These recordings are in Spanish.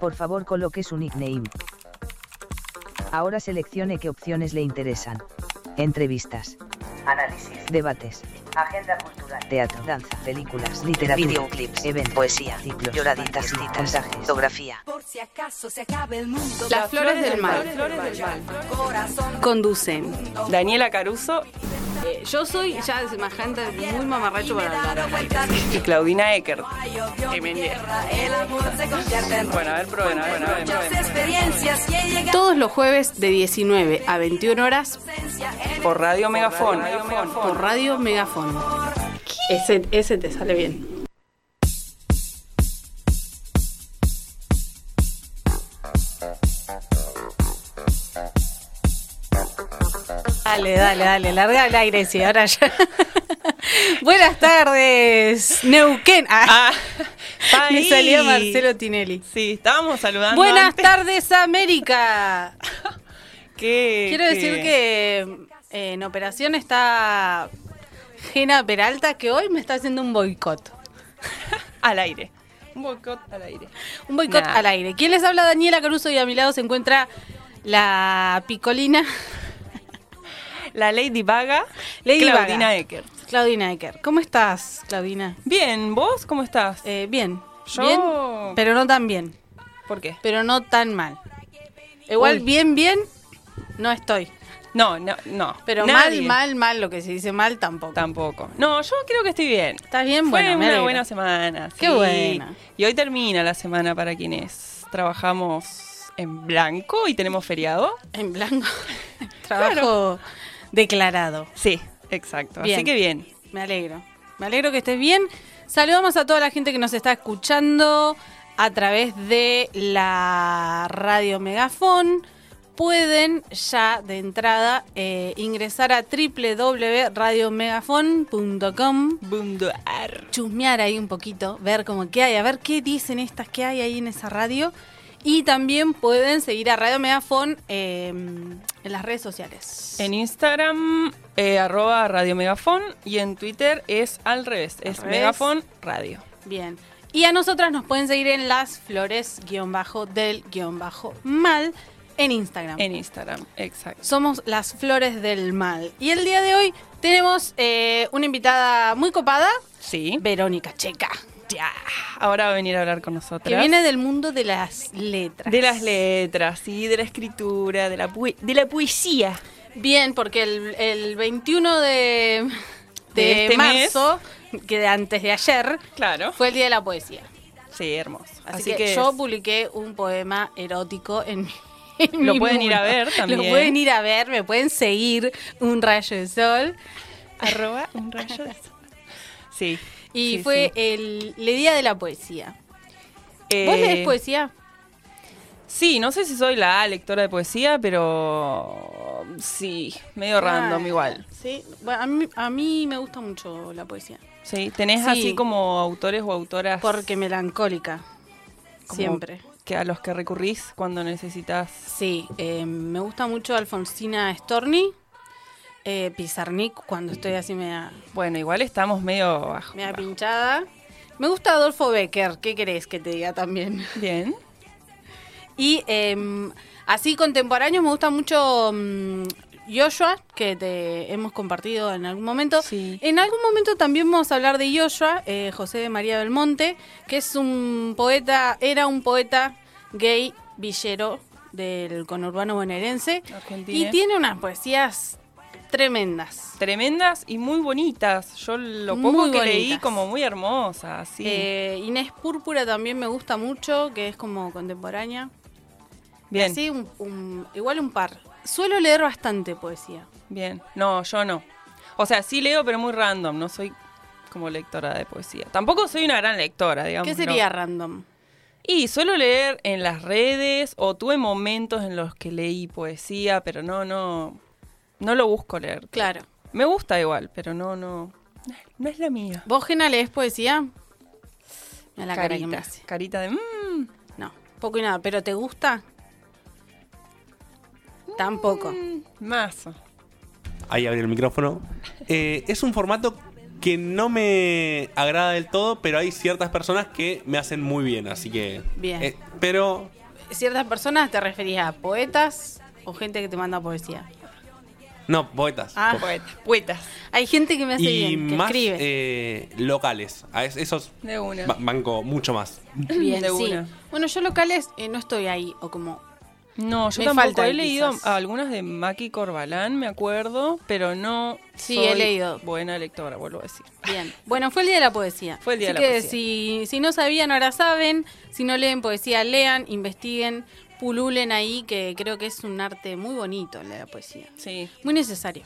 Por favor coloque su nickname. Ahora seleccione qué opciones le interesan. Entrevistas. Análisis. Debates. Agenda cultural. Teatro, danza, películas, literatura, videoclips, eventos, poesía, ciclos, lloraditas, citas, fotografía. Por si acaso se acabe el mundo. Las flores del mal. Conducen. Daniela Caruso Eh, yo soy, ya me gente muy mamarracho para hablar. y Claudina Eckert. Tremenda. El amor se convierte en Bueno, a ver, prueben, a ver, a ver, prueben. Todos los jueves de 19 a 21 horas Por Radio Megafón. por Radio Megafón. Ese, ese te sale bien. Dale, dale, dale, larga el aire, sí, ahora ya. Buenas tardes, Neuquén. Ah, Ah, me salió Marcelo Tinelli. Sí, estábamos saludando. Buenas antes. tardes, América. ¿Qué- Quiero qué? decir que eh, en operación está Gena Peralta, que hoy me está haciendo un boicot. Al aire. Un boicot al aire. Un boicot Nah. al aire. ¿Quién les habla? Daniela Caruso y a mi lado se encuentra la picolina La Lady Vaga. Lady Claudina Vaga. Eckert. Claudina Ecker. ¿Cómo estás, Claudina? Bien, ¿vos cómo estás? Eh, bien. Yo- Bien, pero no tan bien. ¿Por qué? Pero no tan mal. Igual, Uy. bien, bien, no estoy. No, no, no. Pero Nadie. mal, mal, mal, lo que se dice mal tampoco. Tampoco. No, yo creo que estoy bien. ¿Estás bien? Fue Bueno, una buena semana. Qué sí. buena. Y hoy termina la semana para quienes trabajamos en blanco y tenemos feriado. En blanco. Trabajo declarado. Sí, exacto. Bien. Así que bien. Me alegro. Me alegro que estés bien. Saludamos a toda la gente que nos está escuchando a través de la radio Megafón. Pueden ya de entrada eh, ingresar a www.radiomegafon.com chusmear ahí un poquito, ver como qué hay, a ver qué dicen estas que hay ahí en esa radio. Y también pueden seguir a Radio Megafon eh, en las redes sociales. En Instagram, eh, arroba Radio Megafón. Y en Twitter es al revés. es revés. Megafón Radio. Bien. Y a nosotras nos pueden seguir en las flores guion bajo del guion bajo mal en Instagram. En Instagram, exacto. Somos las flores del mal. Y el día de hoy tenemos eh, una invitada muy copada, Sí. Verónica Checa, Ya. Ahora va a venir a hablar con nosotros. que viene del mundo de las letras. De las letras, sí, de la escritura, de la, de la poesía. Bien, porque el, el 21 de, de, De este marzo, que de antes de ayer, Claro. fue el Día de la Poesía. Sí, hermoso. Así, que, yo publiqué un poema erótico en mi Lo pueden ir a ver también. Lo pueden ir a ver, me pueden seguir un rayo de sol. arroba un rayo de sol. Sí. Y sí, fue sí. el, el Día de la Poesía. Eh, ¿Vos lees poesía? Sí, no sé si soy la lectora de poesía, pero sí, medio random Ah, igual. Sí, bueno, a mí, a mí me gusta mucho la poesía. Sí, tenés Sí. así como autores o autoras Porque melancólica. Siempre. que a los que recurrís cuando necesitas. Sí, eh, me gusta mucho Alfonsina Storni, eh, Pizarnik, cuando estoy así media, Bueno, igual estamos medio bajo. media pinchada. Me gusta Adolfo Becker, ¿qué querés que te diga también? Bien. Y eh, así contemporáneo me gusta mucho mm, Joshua, que te hemos compartido en algún momento. Sí. En algún momento también vamos a hablar de Joshua, eh, José de María Belmonte, que es un poeta, era un poeta gay villero del conurbano bonaerense Argentina. y tiene unas poesías tremendas. Tremendas y muy bonitas. Yo lo Muy poco que leí como muy hermosas. Sí. Eh, Inés Púrpura también me gusta mucho, que es como contemporánea. bien. Así, un- un- igual un par. Suelo leer bastante poesía. Bien. No, yo no. O sea, sí leo, pero muy random. No soy como lectora de poesía. Tampoco soy una gran lectora, digamos. ¿Qué no. sería random? Y suelo leer en las redes o tuve momentos en los que leí poesía, pero no, no, no lo busco leer. Claro. Me gusta igual, pero no, no, no es la mía. ¿Vos, Gena, lees poesía? Mira la cara que me carita, carita de mmm, No, poco y nada. ¿Pero te gusta? Tampoco. mazo. Ahí abre el micrófono. Eh, es un formato que no me agrada del todo, pero hay ciertas personas que me hacen muy bien, así que... Bien. eh, pero ¿Ciertas personas te referías a poetas o gente que te manda poesía? No, poetas. Ah, Poetas, poetas. hay gente que me hace y bien, que más escribe. eh, locales. A es- esos De una. ba- banco mucho más. bien, de sí. una. Bueno, yo locales eh, no estoy ahí, o como... No, yo Me tampoco falta he leído quizás. algunas de Maki Corbalán, me acuerdo, pero no Sí, soy he leído. buena lectora, vuelvo a decir. Bien. Bueno, fue el día de la poesía. Fue el día Así de la que poesía. Si, si no sabían, ahora saben. Si no leen poesía, lean, investiguen, pululen ahí, que creo que es un arte muy bonito el de la poesía. Sí. Muy necesario.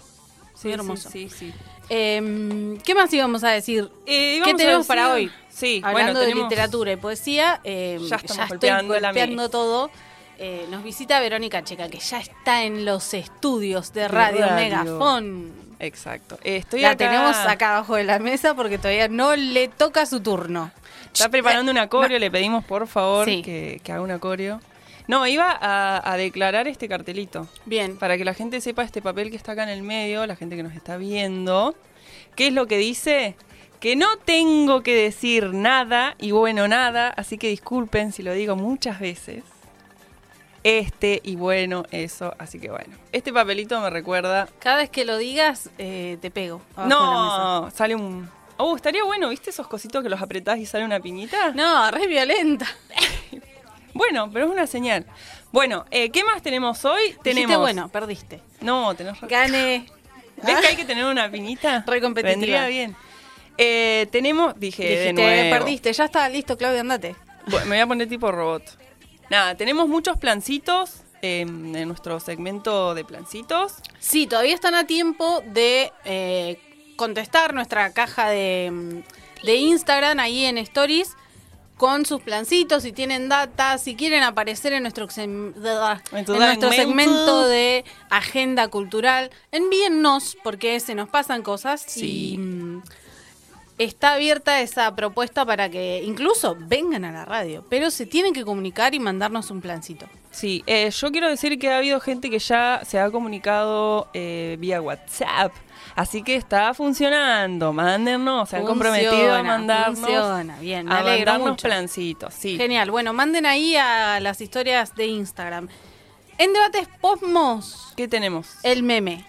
Sí, Muy hermoso. Sí, sí, sí. Em, ¿Qué más íbamos a decir? Eh, ¿Qué tenemos para hoy? Sí, Hablando bueno, de literatura y poesía, em, Ya estamos estoy golpeando todo. Eh, nos visita Verónica Checa, que ya está en los estudios de Radio, Radio. Megafón. Exacto. Eh, Estoy la acá- tenemos acá abajo de la mesa porque todavía no le toca su turno. Está preparando una coreo, le pedimos por favor Sí. que, que haga una coreo. No, iba a, a declarar este cartelito. Bien. Para que la gente sepa este papel que está acá en el medio, la gente que nos está viendo. ¿Qué es lo que dice? Que no tengo que decir nada y bueno, nada, así que disculpen si lo digo muchas veces. Este y bueno, eso, así que bueno. Este papelito me recuerda. Cada vez que lo digas, eh, te pego. No, sale un. Oh, estaría bueno, ¿viste esos cositos que los apretás y sale una piñita? No, re violenta. Bueno, pero es una señal. Bueno, eh, ¿qué más tenemos hoy? Dijiste, Tenemos. bueno, perdiste. No, tenés razón. Gané. ¿Ves que hay que tener una piñita? Re competitiva. Vendría bien. Eh, tenemos, dije, de Dijiste, nuevo. perdiste. Ya está listo, Claudia, andate. Bueno, me voy a poner tipo robot. Nada, tenemos muchos plancitos eh, en nuestro segmento de plancitos. Sí, todavía están a tiempo de eh, contestar nuestra caja de, de Instagram ahí en Stories con sus plancitos, si tienen data, si quieren aparecer en nuestro, en nuestro segmento. segmento de agenda cultural, envíennos porque se nos pasan cosas Sí. y mm, está abierta esa propuesta para que incluso vengan a la radio, pero se tienen que comunicar y mandarnos un plancito. Sí, eh, yo quiero decir que ha habido gente que ya se ha comunicado eh, vía WhatsApp. Así que está funcionando. Mándennos, se han comprometido a mandarnos. funciona, bien, me a alegro mandarnos mucho. plancitos, sí. Genial. Bueno, manden ahí a las historias de Instagram. En debates posmos, ¿Qué tenemos? el meme.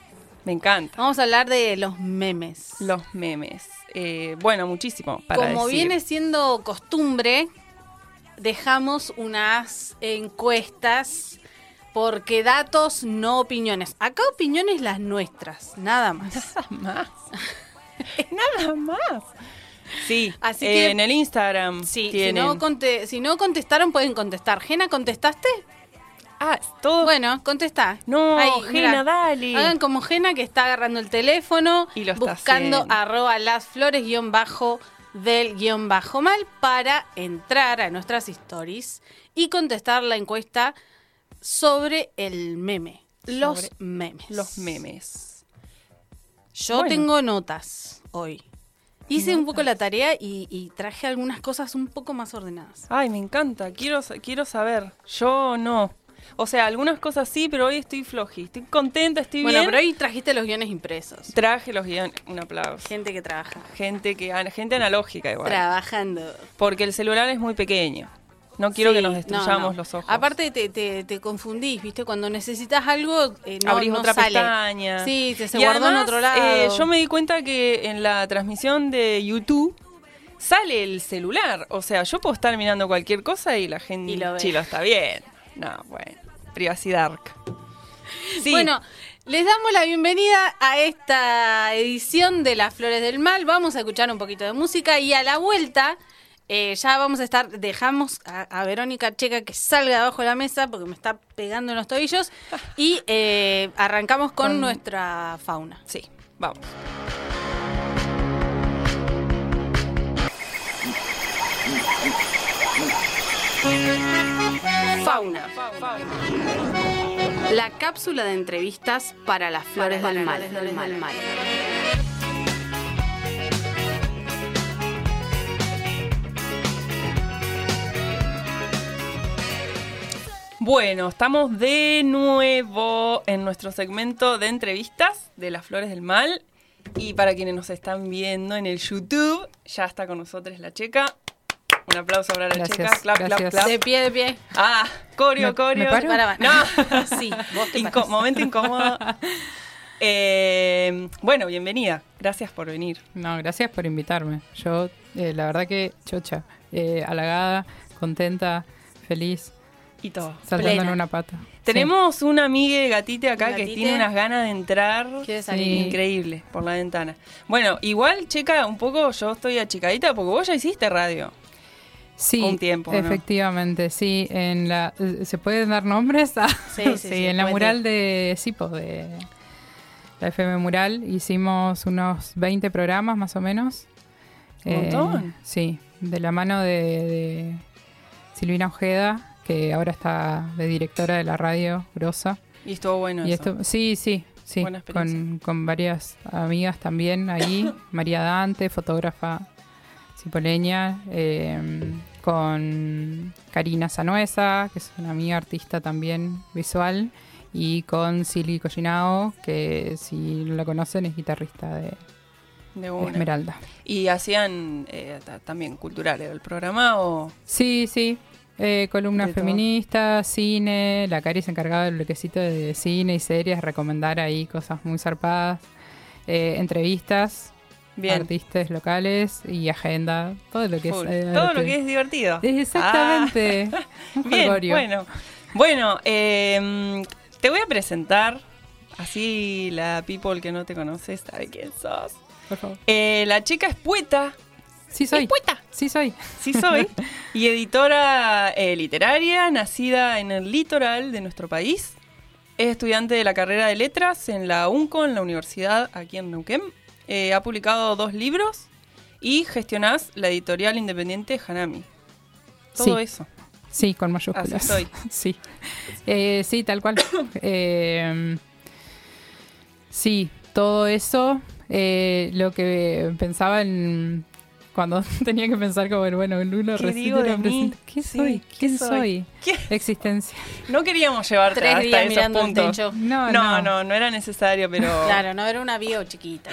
Me encanta. Vamos a hablar de los memes. Los memes. Eh, bueno, muchísimo. Para Como decir. viene siendo costumbre, dejamos unas encuestas porque datos, no opiniones. Acá opiniones las nuestras, nada más. Nada más. Nada más. Sí, Así eh, que- en el Instagram. Sí, si no, conte- si no contestaron, pueden contestar. Gena, ¿contestaste? Ah, todo. Bueno, contesta. No, Ahí, Gena, mirá. dale. Hagan como Gena que está agarrando el teléfono Y lo está buscando haciendo. arroba las flores guion bajo del guion bajo mal para entrar a nuestras stories y contestar la encuesta sobre el meme. Los Sobre memes. Los memes. Yo Bueno. tengo notas hoy. Hice un poco la tarea y, y traje algunas cosas un poco más ordenadas. Ay, me encanta. Quiero, quiero saber. Yo no. O sea, algunas cosas sí, pero hoy estoy floji. Estoy contenta, estoy Bueno, bien. pero hoy trajiste los guiones impresos. Traje los guiones. Un aplauso. Gente que trabaja. Gente que gente analógica igual. Trabajando. Porque el celular es muy pequeño. No quiero Sí, que nos no, destruyamos no. los ojos. Aparte te, te, te confundís, ¿viste? Cuando necesitas algo, eh, no, abrís no otra sale. pestaña. Sí, se, se Y guardó en otro lado. eh, yo me di cuenta que en la transmisión de YouTube sale el celular. O sea, yo puedo estar mirando cualquier cosa y la gente Y lo chilo está bien. No, bueno. Privacidad. Sí. Bueno, les damos la bienvenida a esta edición de Las Flores del Mal. Vamos a escuchar un poquito de música y a la vuelta eh, ya vamos a estar, dejamos a, a Verónica Checa que salga de abajo de la mesa porque me está pegando en los tobillos y eh, arrancamos con, Con- nuestra fauna. Sí, vamos. Fauna. La cápsula de entrevistas para las flores del mal. Bueno, estamos de nuevo en nuestro segmento de entrevistas de las flores del mal. Y para quienes nos están viendo en el YouTube, ya está con nosotros la checa. Un aplauso para la Gracias, checa. Clap, clap, gracias. clap. De pie, de pie. Ah, corio, ¿Me- corio. me paro? Para, No. Sí, vos te Inco- momento incómodo. Eh, bueno, bienvenida. Gracias por venir. No, gracias por invitarme. Yo, eh, la verdad que chocha, eh, halagada, contenta, feliz, Y todo. saltando Plena. en una pata. Tenemos una amiga gatite acá ¿Un que tiene unas ganas de entrar. Quiere Sí. salir. Increíble, por la ventana. Bueno, igual, checa, un poco yo estoy achicadita porque vos ya hiciste radio. Sí, un tiempo, ¿no? efectivamente, sí. En la, eh, ¿Se pueden dar nombres? Ah, Sí, sí, sí, en la mural de Sipo, de la FM Mural, hicimos unos 20 programas más o menos. Un montón. sí, de la mano de, de Silvina Ojeda, que ahora está de directora de la radio Grosa. Y estuvo bueno Y eso. esto, sí, sí, sí, con, con varias amigas también ahí, María Dante, fotógrafa cipoleña, eh, con Karina Sanuesa, que es una amiga artista también visual, y con Silvi Collinao, que si no la conocen es guitarrista de. Esmeralda. Y hacían eh, ta- también cultural, ¿era el programa o...? Sí, sí. Eh, columnas feministas, cine, la Cari se encargaba del bloquecito de cine y series, recomendar ahí cosas muy zarpadas, eh, entrevistas, Bien. artistas locales y agenda, todo lo que Full. es... eh, Todo arte. lo que es divertido. Exactamente. Un Ah, bien, bueno. Bueno, eh, te voy a presentar, así la people que no te conoce sabe quién sos. Por favor. Eh, la chica es poeta, Sí soy. Es poeta. Sí soy. sí soy, y editora eh, literaria, nacida en el litoral de nuestro país. Es estudiante de la carrera de letras en la UNCO, en la universidad aquí en Neuquén. Eh, ha publicado dos libros y gestionás la editorial independiente Hanami. Todo Sí. eso. Sí, con mayúsculas. Así soy. Sí. Eh, sí, tal cual. Eh, sí, todo eso. lo que pensaba en. Cuando tenía que pensar como, bueno, en uno ¿Qué digo de mí? ¿Qué Sí, soy? ¿qué ¿Quién soy? soy? ¿Qué? Existencia. No queríamos llevarte Tres hasta días esos mirando el puntos. techo. No, No, no, no era necesario, pero... Claro, no era una bio chiquita.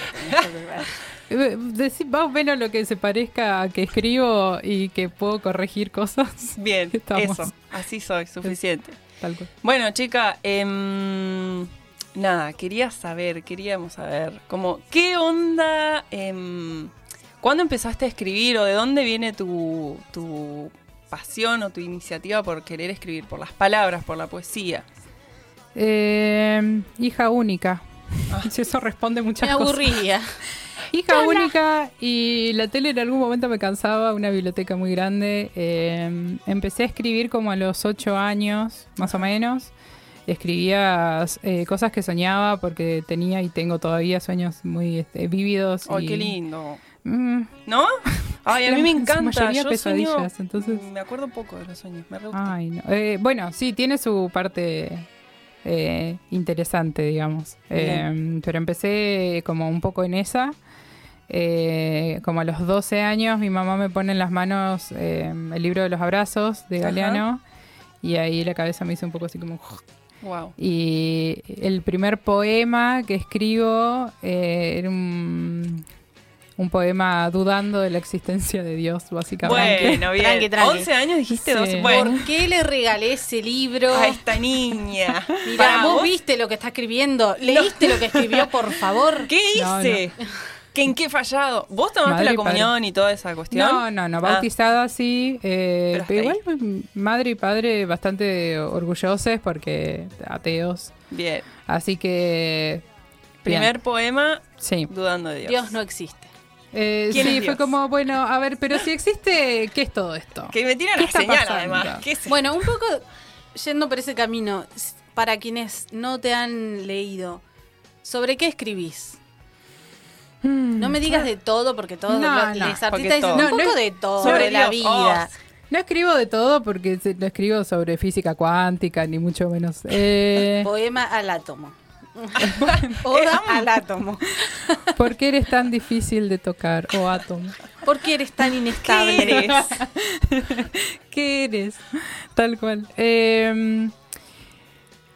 Eh, Decí más o menos lo que se parezca a que escribo y que puedo corregir cosas. Bien, Estamos. eso. Así soy, suficiente. Tal cual. Bueno, chica, em, nada, quería saber, queríamos saber, como, ¿qué onda? em, ¿Cuándo empezaste a escribir o de dónde viene tu, tu pasión o tu iniciativa por querer escribir, por las palabras, por la poesía? Eh, hija única. Ah. Si eso responde muchas Me cosas. aburría. Hija única y la tele en algún momento me cansaba, una biblioteca muy grande. Eh, empecé a escribir como a los ocho años, más o menos. Escribía eh, cosas que soñaba porque tenía y tengo todavía sueños muy este, vívidos. ¡Ay, y- qué lindo! Mm, ¿No? Ay, a mí me encanta. mayoría Yo pesadillas, sueño, entonces- Me acuerdo poco de los sueños, me re gusta. ay, no. Eh, bueno, sí, tiene su parte eh, interesante, digamos. Eh, pero empecé como un poco en esa. Eh, como a los 12 años, mi mamá me pone en las manos eh, el libro de los abrazos de Ajá. Galeano. Y ahí la cabeza me hizo un poco así como... Wow. Y el primer poema que escribo era un, un poema dudando de la existencia de Dios, básicamente. Bueno, bien. Tranqui, tranqui. 11 años dijiste Sí. dos. Bueno, ¿Por qué le regalé ese libro? a esta niña. Mirá, Para vos vos, viste lo que está escribiendo. ¿Leíste lo que escribió, por favor? ¿Qué No, hice? ¿Que ¿En qué he fallado? ¿Vos tomaste Madre la comunión y toda esa cuestión? No, no, no, Ah, bautizada sí, eh, Pero igual mm, madre y padre bastante orgullosos porque ateos. bien. Así que... bien, Primer poema, Sí, dudando de Dios. Dios no existe. Eh, ¿Quién sí es fue Dios? como, bueno, a ver, pero si existe, ¿qué es todo esto? Que me tiran ¿Qué la señal, pasando? además. ¿Qué es Bueno, un poco yendo por ese camino, para quienes no te han leído, ¿sobre qué escribís? No me digas de todo, porque todo No, lo- no, les artistas dicen todo. un No, no poco es- de todo, sobre de la Dios, vida. No escribo de todo porque no escribo sobre física cuántica, ni mucho menos. Eh, Poema al átomo. Oda al átomo. ¿Por qué eres tan difícil de tocar? O átomo. ¿Por qué eres tan ¿Qué inestable? eres? ¿Qué eres? Tal cual. Eh,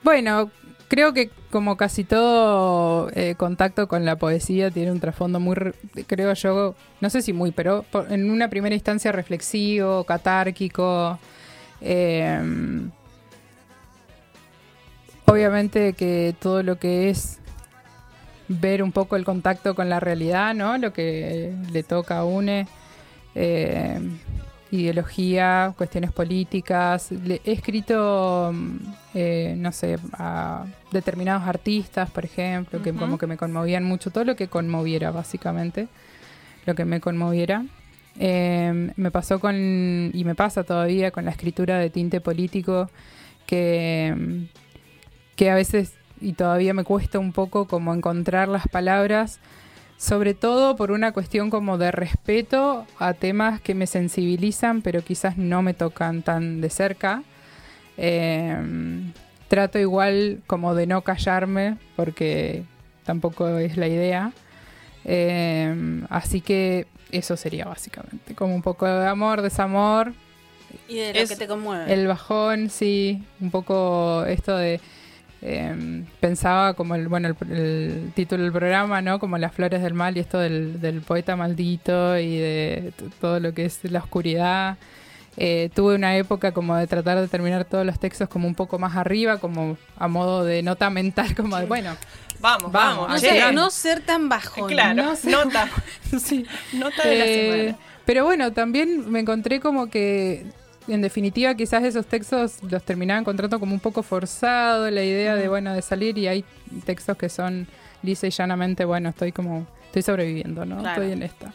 bueno, creo que como casi todo eh, contacto con la poesía tiene un trasfondo muy, re- creo yo, no sé si muy, pero por- en una primera instancia reflexivo, catárquico. eh, obviamente que todo lo que es ver un poco el contacto con la realidad, ¿no? Lo que le toca a UNE. eh, ideología, cuestiones políticas. Le- he escrito, mm, eh, no sé, a determinados artistas, por ejemplo, que como que me conmovían mucho, todo lo que conmoviera, básicamente, lo que me conmoviera. Eh, me pasó con, y me pasa todavía con la escritura de tinte político, que, mm, que a veces, y todavía me cuesta un poco como encontrar las palabras sobre todo por una cuestión como de respeto a temas que me sensibilizan, pero quizás no me tocan tan de cerca. Eh, trato igual como de no callarme, porque tampoco es la idea. Eh, así que eso sería básicamente, como un poco de amor, desamor, Y de lo Es- que te conmueve. el bajón, sí, un poco esto de eh, pensaba como el bueno el, el título del programa, ¿no? Como las flores del mal y esto del, del poeta maldito y de todo lo que es la oscuridad. Eh, tuve una época como de tratar de terminar todos los textos como un poco más arriba, como a modo de nota mental, como de bueno, Vamos, Vamos, no, ser, no ser tan bajón. claro, no nota. sí. Nota de la Eh, semana. Pero bueno, también me encontré como que, en definitiva, quizás esos textos los terminaba encontrando como un poco forzado, la idea de, bueno, de salir y hay textos que son lisa y llanamente, bueno, estoy como, estoy sobreviviendo, ¿no? Claro. Estoy en esta.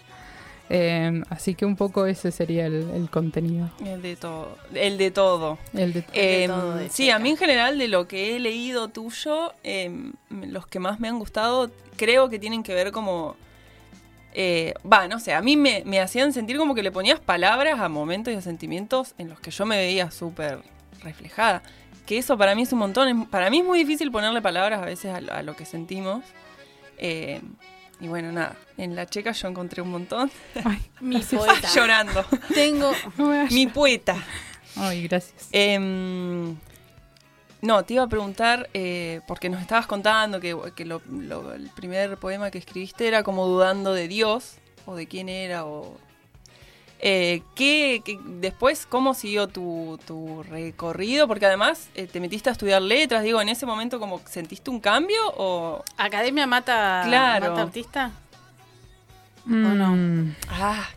Eh, así que un poco ese sería el, el contenido. El de todo. El de todo. El de- de todo de sí, a mí en general de lo que he leído tuyo, eh, los que más me han gustado, creo que tienen que ver como... eh, Va, no sé, a mí me, me hacían sentir como que le ponías palabras a momentos y a sentimientos en los que yo me veía súper reflejada. Que eso para mí es un montón. Para mí es muy difícil ponerle palabras a veces a, lo- a lo que sentimos. Eh, y bueno, nada, en la checa yo encontré un montón. Ay, Mi poeta. Llorando. Tengo. Mi poeta. Ay, gracias. Em, no, te iba a preguntar, eh, porque nos estabas contando que, que lo- lo- el primer poema que escribiste era como dudando de Dios, o de quién era, o... Eh, ¿qué, qué- después, ¿cómo siguió tu, tu recorrido? Porque además eh, te metiste a estudiar letras, digo, ¿en ese momento como sentiste un cambio o...? ¿Academia mata, Claro. mata artista? no? Mm. Ah,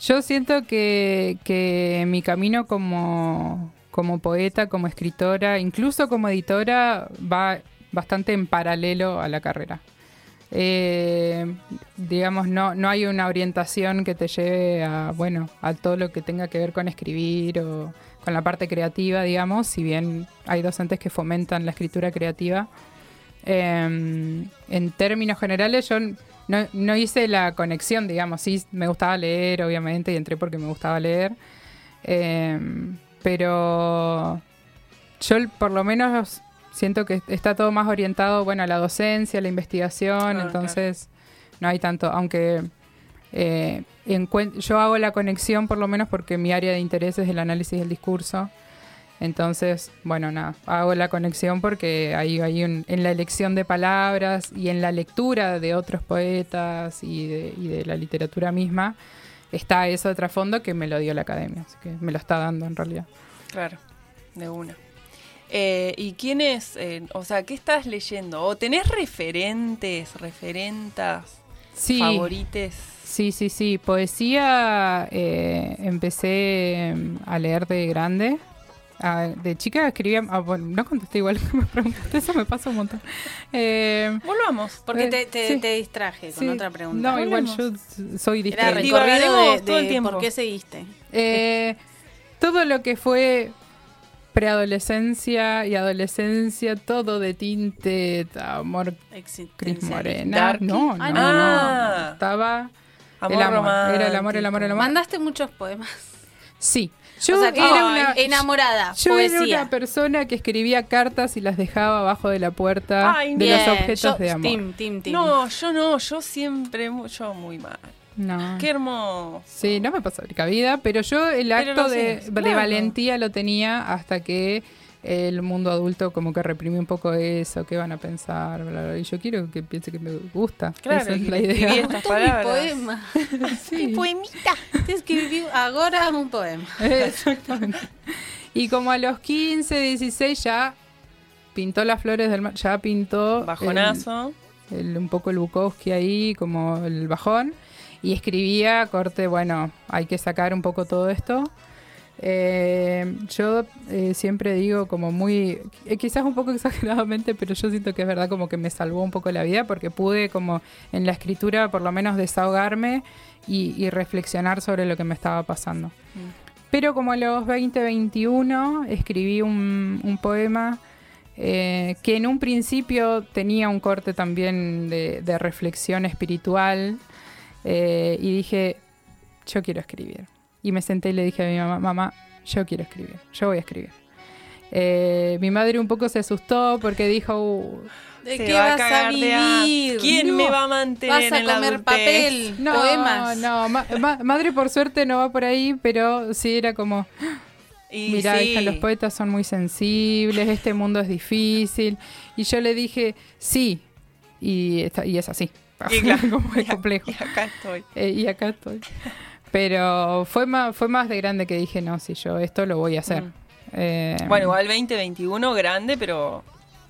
Yo siento que, que mi camino como, como poeta, como escritora, incluso como editora, va bastante en paralelo a la carrera. Eh, digamos, no, no hay una orientación que te lleve a, bueno, a todo lo que tenga que ver con escribir o con la parte creativa, digamos, si bien hay docentes que fomentan la escritura creativa. Eh, en términos generales, yo no, no hice la conexión, digamos. Sí, me gustaba leer, obviamente, y entré porque me gustaba leer. Eh, pero yo, por lo menos, siento que está todo más orientado, bueno, a la docencia, a la investigación. Ah, entonces, no hay tanto, aunque. eh, yo hago la conexión por lo menos porque mi área de interés es el análisis del discurso. Entonces, bueno, nada, hago la conexión porque ahí hay un- en la elección de palabras y en la lectura de otros poetas y de, y de la literatura misma está eso de trasfondo que me lo dio la academia, así que me lo está dando en realidad. claro, de una. Eh, ¿Y quién es, eh, o sea, qué estás leyendo? ¿O tenés referentes, referentas, Sí, favorites? sí, sí, sí. Poesía eh, empecé mm, a leer de grande. Ah, de chica escribía, ah, bueno, no contesté igual que me preguntaste, eso me pasa un montón. Eh, Volvamos. Porque Eh, te, te, sí. te distraje con sí. otra pregunta. No, igual yo soy distraída. Recorrido de, todo el tiempo. por qué seguiste. Eh, todo lo que fue preadolescencia y adolescencia, todo de tinte, amor, Cris. Morena. No, no, Ah, no, no. no. Estaba Amor el amor. romántico. Era el amor, el amor, el amor. Mandaste muchos poemas. Sí. Yo o sea, que era era una, enamorada, yo era poesía. una persona que escribía cartas y las dejaba abajo de la puerta Ay, de Bien, los objetos yo- de amor. Tim, tim, tim. No, yo no, yo siempre, yo muy mal. No. Qué hermoso. Sí, no me pasó rica vida, pero yo el Pero acto de, de valentía lo tenía hasta que el mundo adulto como que reprime un poco eso, qué van a pensar, bla, bla, y yo quiero que piense que me gusta. Claro, Esa es la idea. estas mi poema. Sí. poemita. Te escribí ahora un poema. Exactamente. Y como a los 15, 16 ya pintó las flores del mar, ya pintó el- Bajonazo. el- un poco el Bukowski ahí, como el bajón, y escribía, corte, bueno, hay que sacar un poco todo esto. Eh, yo eh, siempre digo como muy, eh, quizás un poco exageradamente, pero yo siento que es verdad como que me salvó un poco la vida porque pude como en la escritura por lo menos desahogarme y, y reflexionar sobre lo que me estaba pasando. Pero como a los 20, 21 escribí un, un poema que en un principio tenía un corte también de, de reflexión espiritual y dije, yo quiero escribir. Y me senté y le dije a mi mamá, mamá, yo quiero escribir, yo voy a escribir. Eh, mi madre un poco se asustó porque dijo, "Uh, ¿De qué va a vas a hambre. vivir? ¿Quién No. me va a mantener Vas a en la comer papel, no, poemas. no, ma- ma- madre por suerte no va por ahí, pero sí era como, Y Mira, sí. hija, los poetas son muy sensibles, este mundo es difícil. Y yo le dije, sí, y, está- y es así. Y claro, como es a- complejo. Y acá estoy. Eh, y acá estoy. Pero fue más, fue más de grande que dije, no, si yo esto lo voy a hacer. Mm. Eh, Bueno, igual 2021, grande, pero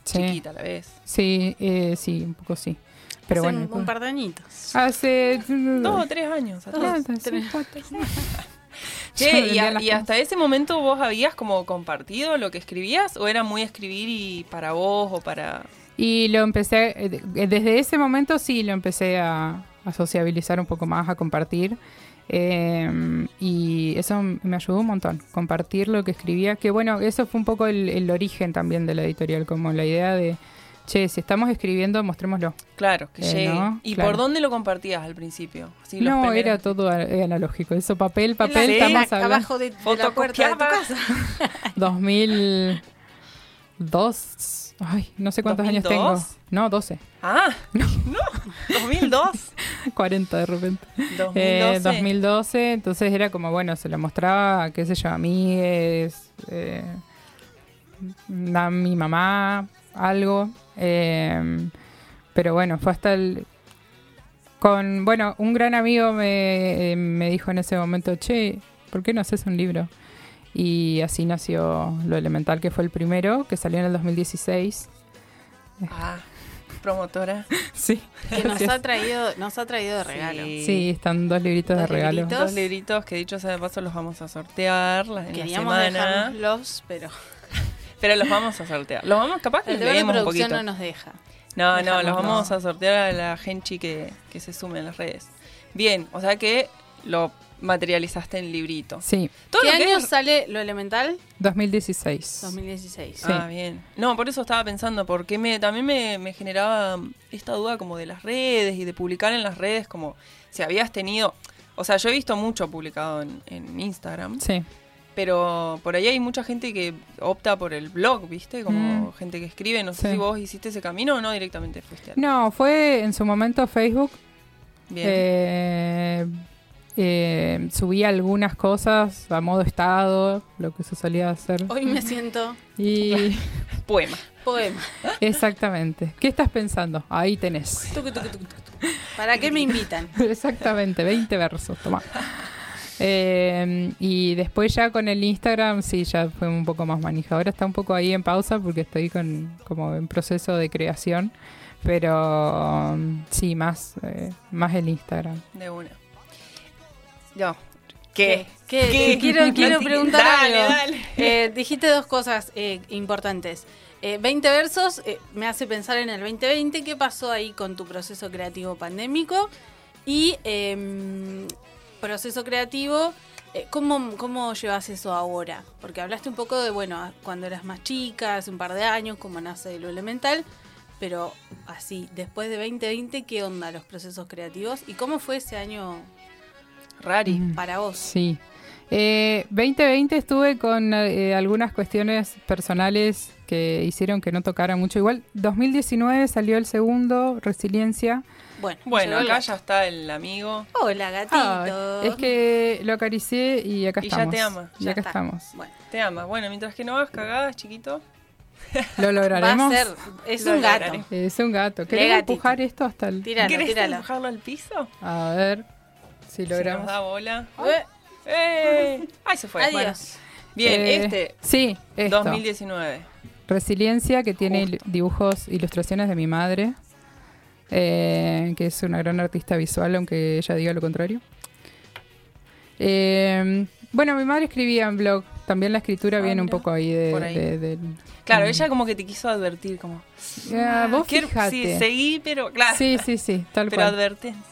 sí, chiquita a la vez. Sí, eh, sí, un poco sí. Pero Hace bueno. un, un par de años. Hace... Dos o tres años atrás. Nada, dos, sí, tres. cuatro. Che, y, a- hasta ese momento vos habías como compartido lo que escribías o era muy escribir y para vos o para... Y lo empecé, eh, de- desde ese momento sí lo empecé a, a sociabilizar un poco más, a compartir. Eh, y eso me ayudó un montón, compartir lo que escribía. Que bueno, eso fue un poco el, el origen también de la editorial, como la idea de, che, si estamos escribiendo, mostrémoslo. Claro, que Eh, llegue. no, ¿Y claro. por dónde lo compartías al principio? Así, no, primeros- era todo analógico. Eso, papel, En la- papel, estamos la- hablando. abajo de, de la puerta de tu Fotocopiaba. casa. 2002. Ay, no sé cuántos años tengo. ¿2002? No, 12. Ah, no. 2002. 40 de repente. 2012. Eh, 2012, entonces era como, bueno, se lo mostraba, qué sé yo, a amigues, eh, a mi mamá, algo. eh, pero bueno, fue hasta el... Con, bueno, un gran amigo me, eh, me dijo en ese momento, che, ¿por qué no haces un libro? Y así nació Lo Elemental, que fue el primero, que salió en el 2016. Ah, promotora. Sí. Que nos ha traído, nos ha traído de regalo. Sí. Sí, están dos libritos de regalo. libritos. Dos libritos que dicho sea de paso los vamos a sortear la- en Queríamos la semana. dejarlos, pero Pero los vamos a sortear. Los vamos capaz que el de leemos un producción poquito. no nos deja. No, no, los vamos no. a sortear a la gente que, que se sume en las redes. Bien, o sea que lo materializaste en librito. Sí, Todo ¿Qué lo que año es- sale lo elemental? 2016. 2016. Sí. Ah, bien. No, por eso estaba pensando, porque me, también me, me generaba esta duda como de las redes y de publicar en las redes, como si habías tenido... O sea, yo he visto mucho publicado en, en Instagram, Sí. pero por ahí hay mucha gente que opta por el blog, ¿viste? Como Mm. gente que escribe. No sé Sí. si vos hiciste ese camino o no directamente fuiste. al- No, fue en su momento Facebook. Bien. Eh, eh, subí algunas cosas a modo estado, lo que se solía hacer. Hoy me siento Y Poema. poema. exactamente. ¿Qué estás pensando? Ahí tenés. Tucu, tucu, tucu, tucu. ¿Para qué me invitan? Exactamente, 20 versos, toma. Eh, y después ya con el Instagram sí, ya fue un poco más manija. Ahora está un poco ahí en pausa porque estoy con como en proceso de creación. Pero um, sí, más, eh, más el Instagram. De una. Yo. ¿Qué? ¿Qué? Quiero, quiero preguntar dale, algo. dale. Eh, dijiste dos cosas eh, importantes. Eh, 20 versos eh, me hace pensar en el 2020. ¿Qué pasó ahí con tu proceso creativo pandémico? Y em, proceso creativo, ¿cómo, ¿cómo llevas eso ahora? Porque hablaste un poco de, bueno, cuando eras más chica, hace un par de años, cómo nace lo elemental. Pero así, después de 2020, ¿qué onda los procesos creativos? ¿Y cómo fue ese año Rari. Mm. para vos? Sí. Eh, 2020 estuve con eh, algunas cuestiones personales que hicieron que no tocara mucho. Igual 2019 salió el segundo, Resiliencia, Bueno, Bueno, acá ya está el amigo. Hola, gatito. Ay, es que lo acaricié y acá Y ya estamos. te ama. Y Ya acá está. estamos. Bueno, Te ama. Bueno, mientras que no hagas cagadas, chiquito. Lo va a lograremos. ser. Es Lo un gato. lograré. Es un gato. ¿Querés empujar esto hasta el...? Tíralo, ¿Querés tíralo. empujarlo al piso? A ver si Si nos logramos. da bola. Eh, ¡Eh! ¡Ay, se fue! Bueno. Adiós. Bien, Eh, este, Sí, esto. 2019. Resiliencia, que tiene il- dibujos, ilustraciones de mi madre, eh, que es una gran artista visual, aunque ella diga lo contrario. Eh, bueno, mi madre escribía en blog. También la escritura Ah, viene un mira. poco ahí de... Ahí. de- del- Claro, Mm. ella como que te quiso advertir, como. Ah, vos quiero-. Sí, seguí, pero claro. Sí, sí, sí, tal pero cual. advertencia.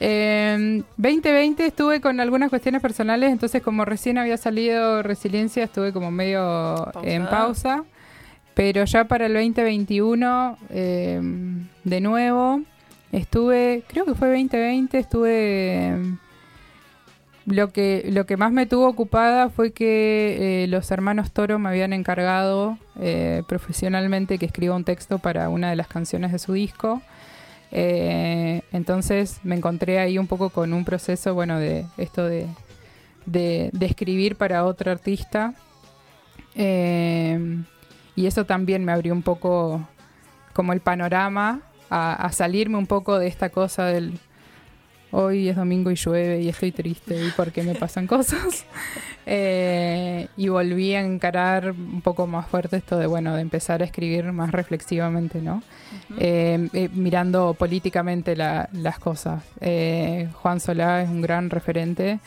Eh, 2020 estuve con algunas cuestiones personales, entonces como recién había salido Resiliencia, estuve como medio en pausa. Pero ya para el 2021, eh, de nuevo, estuve, creo que fue 2020, estuve... eh, lo que, lo que más me tuvo ocupada fue que eh, los hermanos Toro me habían encargado eh, profesionalmente que escriba un texto para una de las canciones de su disco. Eh, entonces me encontré ahí un poco con un proceso, bueno, de esto de, de, escribir para otro artista. Eh, y eso también me abrió un poco como el panorama a salirme un poco de esta cosa del hoy es domingo y llueve y estoy triste y por qué me pasan cosas. Eh, y volví a encarar un poco más fuerte esto de, bueno, de empezar a escribir más reflexivamente, ¿no? Eh, eh, mirando políticamente la- las cosas. Juan Solá es un gran referente.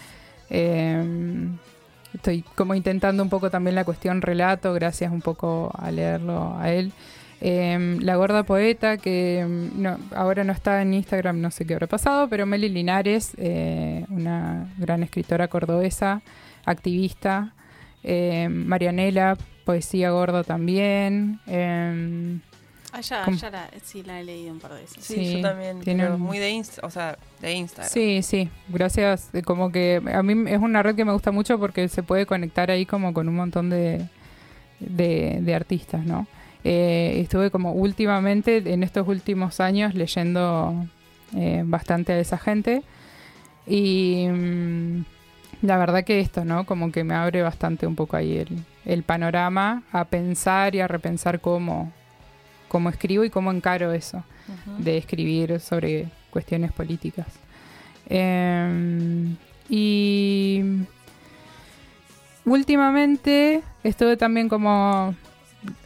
Estoy como intentando un poco también la cuestión relato, gracias un poco a leerlo a él. Eh, la gorda poeta, que mm, no, ahora no está en Instagram, no sé qué habrá pasado, pero Meli Linares, eh, una gran escritora cordobesa, activista. Eh, Marianela, poesía gorda también. Eh, Ah, ya, ¿Cómo? ya la, sí, la he leído un par de veces. Sí, Sí, yo también. tiene pero un- muy de Insta, o sea, de Instagram. Sí, sí, gracias. Eh, Como que a mí es una red que me gusta mucho porque se puede conectar ahí como con un montón de, de, de artistas, ¿no? Eh, estuve como últimamente, en estos últimos años, leyendo eh, bastante a esa gente y mm, la verdad que esto, ¿no? Como que me abre bastante un poco ahí el, el panorama a pensar y a repensar cómo, cómo escribo y cómo encaro eso de escribir sobre cuestiones políticas. Eh, y últimamente estuve también como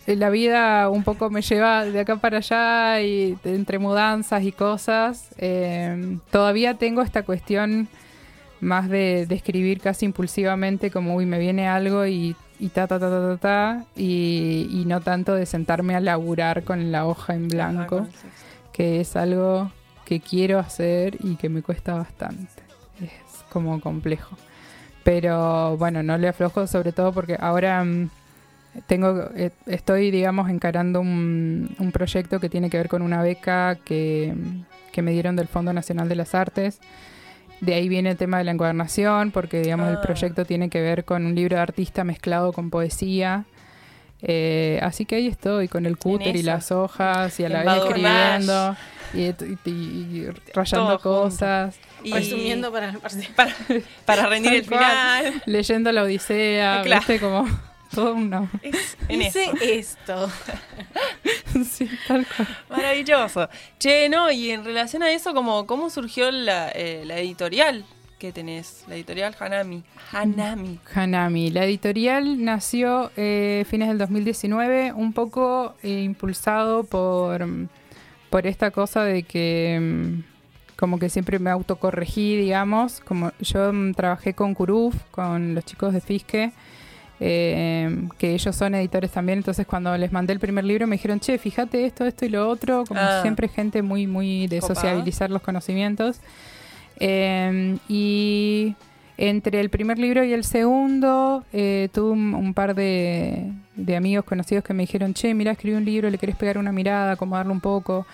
la vida un poco me lleva de acá para allá y entre mudanzas y cosas. eh, todavía tengo esta cuestión más de, de escribir casi impulsivamente, como uy, me viene algo y, y ta, ta, ta, ta, ta, ta, y, y no tanto de sentarme a laburar con la hoja en blanco que es algo que quiero hacer y que me cuesta bastante. Es como complejo. Pero bueno, no le aflojo sobre todo porque ahora mm, tengo eh, estoy digamos encarando un, un proyecto que tiene que ver con una beca que, que me dieron del Fondo Nacional de las Artes. De ahí viene el tema de la encuadernación, porque digamos el Ah. proyecto tiene que ver con un libro de artista mezclado con poesía. Eh, así que ahí estoy con el cúter y las hojas y a la vez escribiendo y, y- y- y rayando Todo junto. cosas, Y Resumiendo para para, para rendir el final. leyendo la Odisea, Claro. viste como todo una... Es en Hice esto. sí, tal cual. Maravilloso. Che, no, y en relación a eso, como, ¿cómo surgió la, eh, la editorial que tenés? La editorial Hanami. Hanami. Hanami. La editorial nació eh, fines del 2019, un poco eh, impulsado por, por esta cosa de que mm, como que siempre me autocorregí, digamos. Como yo mm, trabajé con Curuf, con los chicos de Fisque, eh, que ellos son editores también. Entonces cuando les mandé el primer libro me dijeron, che, fíjate esto, esto y lo otro. Como Ah. siempre gente muy, muy de Copada. sociabilizar los conocimientos. Eh, y entre el primer libro y el segundo, eh, tuve un, un par de, de amigos conocidos que me dijeron, che, mira, escribí un libro, le querés pegar una mirada, acomodarlo un poco.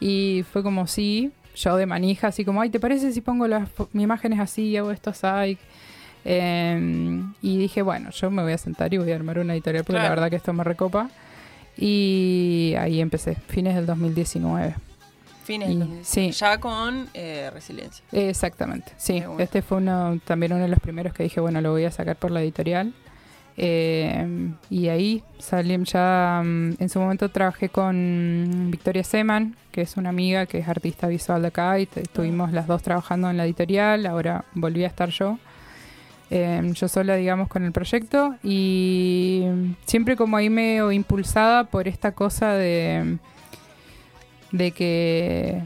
Y fue como, sí, yo de manija, así como, ay, ¿te parece si pongo las imágenes así, hago esto así? Eh, y dije, bueno, yo me voy a sentar y voy a armar una editorial porque la Claro. verdad que esto me recopa. Y ahí empecé, fines del 2019. Fines Y- del 2017. sí. Ya con eh, resiliencia. Exactamente, sí. Bueno. Este fue uno, también uno de los primeros que dije, bueno, lo voy a sacar por la editorial. Eh, y ahí salí ya, mm, en su momento trabajé con Victoria Seman, que es una amiga que es artista visual de acá, y te- estuvimos las dos trabajando en la editorial, ahora volví a estar yo. Eh, yo sola, digamos, con el proyecto y siempre como ahí medio impulsada por esta cosa de, de que,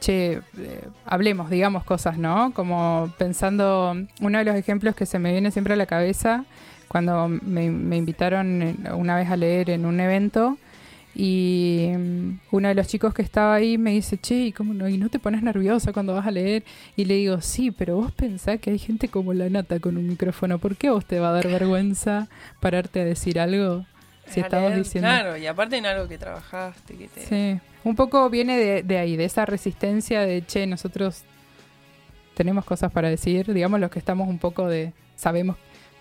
che, eh, hablemos, digamos cosas, ¿no? Como pensando, uno de los ejemplos que se me viene siempre a la cabeza, cuando me, invitaron una vez a leer en un evento y mm, uno de los chicos que estaba ahí me dice, che, ¿y, cómo no, ¿y no te pones nerviosa cuando vas a leer? Y le digo, sí, pero vos pensás que hay gente como la nata con un micrófono, ¿por qué a vos te va a dar vergüenza pararte a decir algo? Si A estabas diciendo... Claro, y aparte en algo que trabajaste, que te... Sí, un poco viene de, de ahí, de esa resistencia de, che, nosotros tenemos cosas para decir, digamos los que estamos un poco de, sabemos,